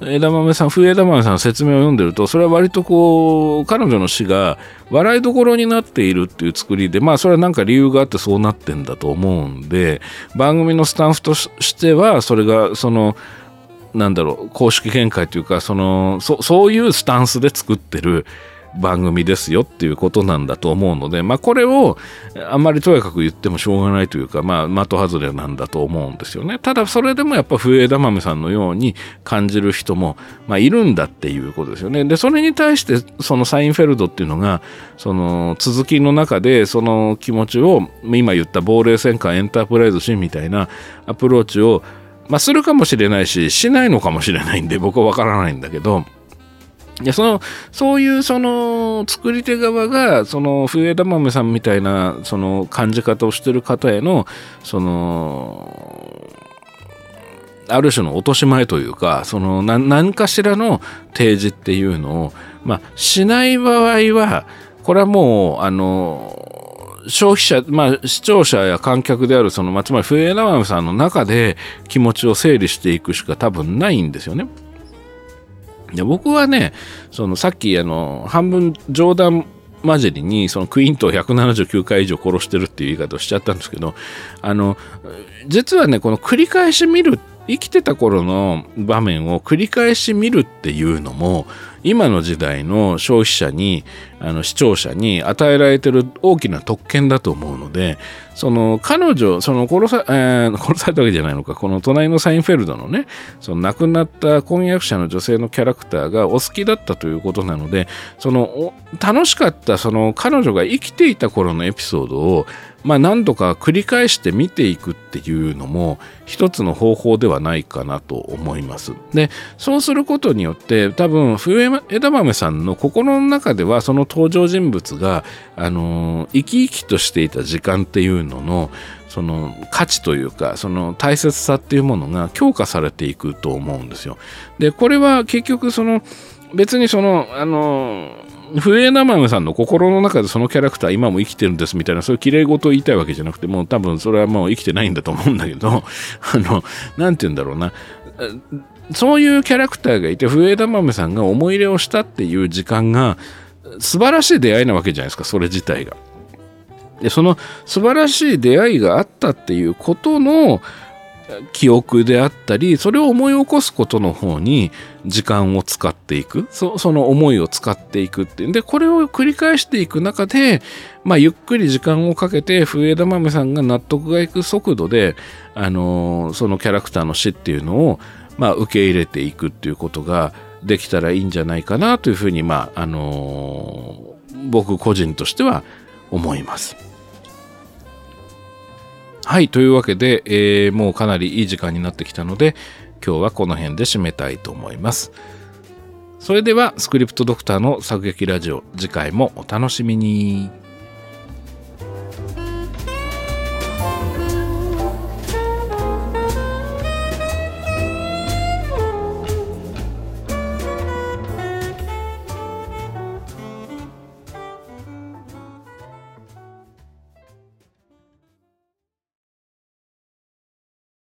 枝豆さん、冬枝豆さんの説明を読んでると、それは割とこう、彼女の死が笑いどころになっているっていう作りで、まあそれはなんか理由があってそうなってんだと思うんで、番組のスタッフとしては、それがその、なんだろう、公式見解というか、その、そういうスタンスで作ってる、番組ですよっていうことなんだと思うので、まあ、これをあんまりとやかく言ってもしょうがないというか、まあ、的外れなんだと思うんですよね。ただ、それでもやっぱ笛枝豆さんのように感じる人も、まあ、いるんだっていうことですよね。で、それに対して、そのサインフェルドっていうのが、その続きの中で、その気持ちを、今言った亡霊戦艦エンタープライズシーンみたいなアプローチを、まあ、するかもしれないし、しないのかもしれないんで、僕はわからないんだけど、いやそのそういうその作り手側がその冬枝豆さんみたいなその感じ方をしてる方へのそのある種の落とし前というかその何かしらの提示っていうのを、まあ、しない場合はこれはもうあの消費者、まあ、視聴者や観客であるその、まあ、つまり冬枝豆さんの中で気持ちを整理していくしか多分ないんですよね。で僕はねそのさっきあの半分冗談交じりにそのクイントを179回以上殺してるっていう言い方をしちゃったんですけどあの実はねこの繰り返し見る生きてた頃の場面を繰り返し見るっていうのも今の時代の消費者にあの視聴者に与えられてる大きな特権だと思うのでその彼女その殺さ,、えー、殺されたわけじゃないのか。この隣のサインフェルドのねその亡くなった婚約者の女性のキャラクターがお好きだったということなのでその楽しかったその彼女が生きていた頃のエピソードをまあ、何度か繰り返して見ていくっていうのも一つの方法ではないかなと思います。でそうすることによって多分冬枝豆さんの心の中ではその登場人物が、あの生き生きとしていた時間っていうののその価値というかその大切さっていうものが強化されていくと思うんですよ。でこれは結局その別にそのあの笛生豆さんの心の中でそのキャラクター今も生きてるんですみたいなそういう綺麗事を言いたいわけじゃなくてもう多分それはもう生きてないんだと思うんだけど あの何て言うんだろうなそういうキャラクターがいて笛枝豆さんが思い入れをしたっていう時間が素晴らしい出会いなわけじゃないですかそれ自体が。でその素晴らしい出会いがあったっていうことの記憶であったりそれを思い起こすことの方に時間を使っていくその思いを使っていくっていうでこれを繰り返していく中で、まあ、ゆっくり時間をかけて笛枝豆さんが納得がいく速度で、あのー、そのキャラクターの死っていうのを、まあ、受け入れていくっていうことができたらいいんじゃないかなというふうに、まああのー、僕個人としては思います。はい、というわけで、えー、もうかなりいい時間になってきたので、今日はこの辺で締めたいと思います。それでは、スクリプトドクターの作劇ラジオ、次回もお楽しみに。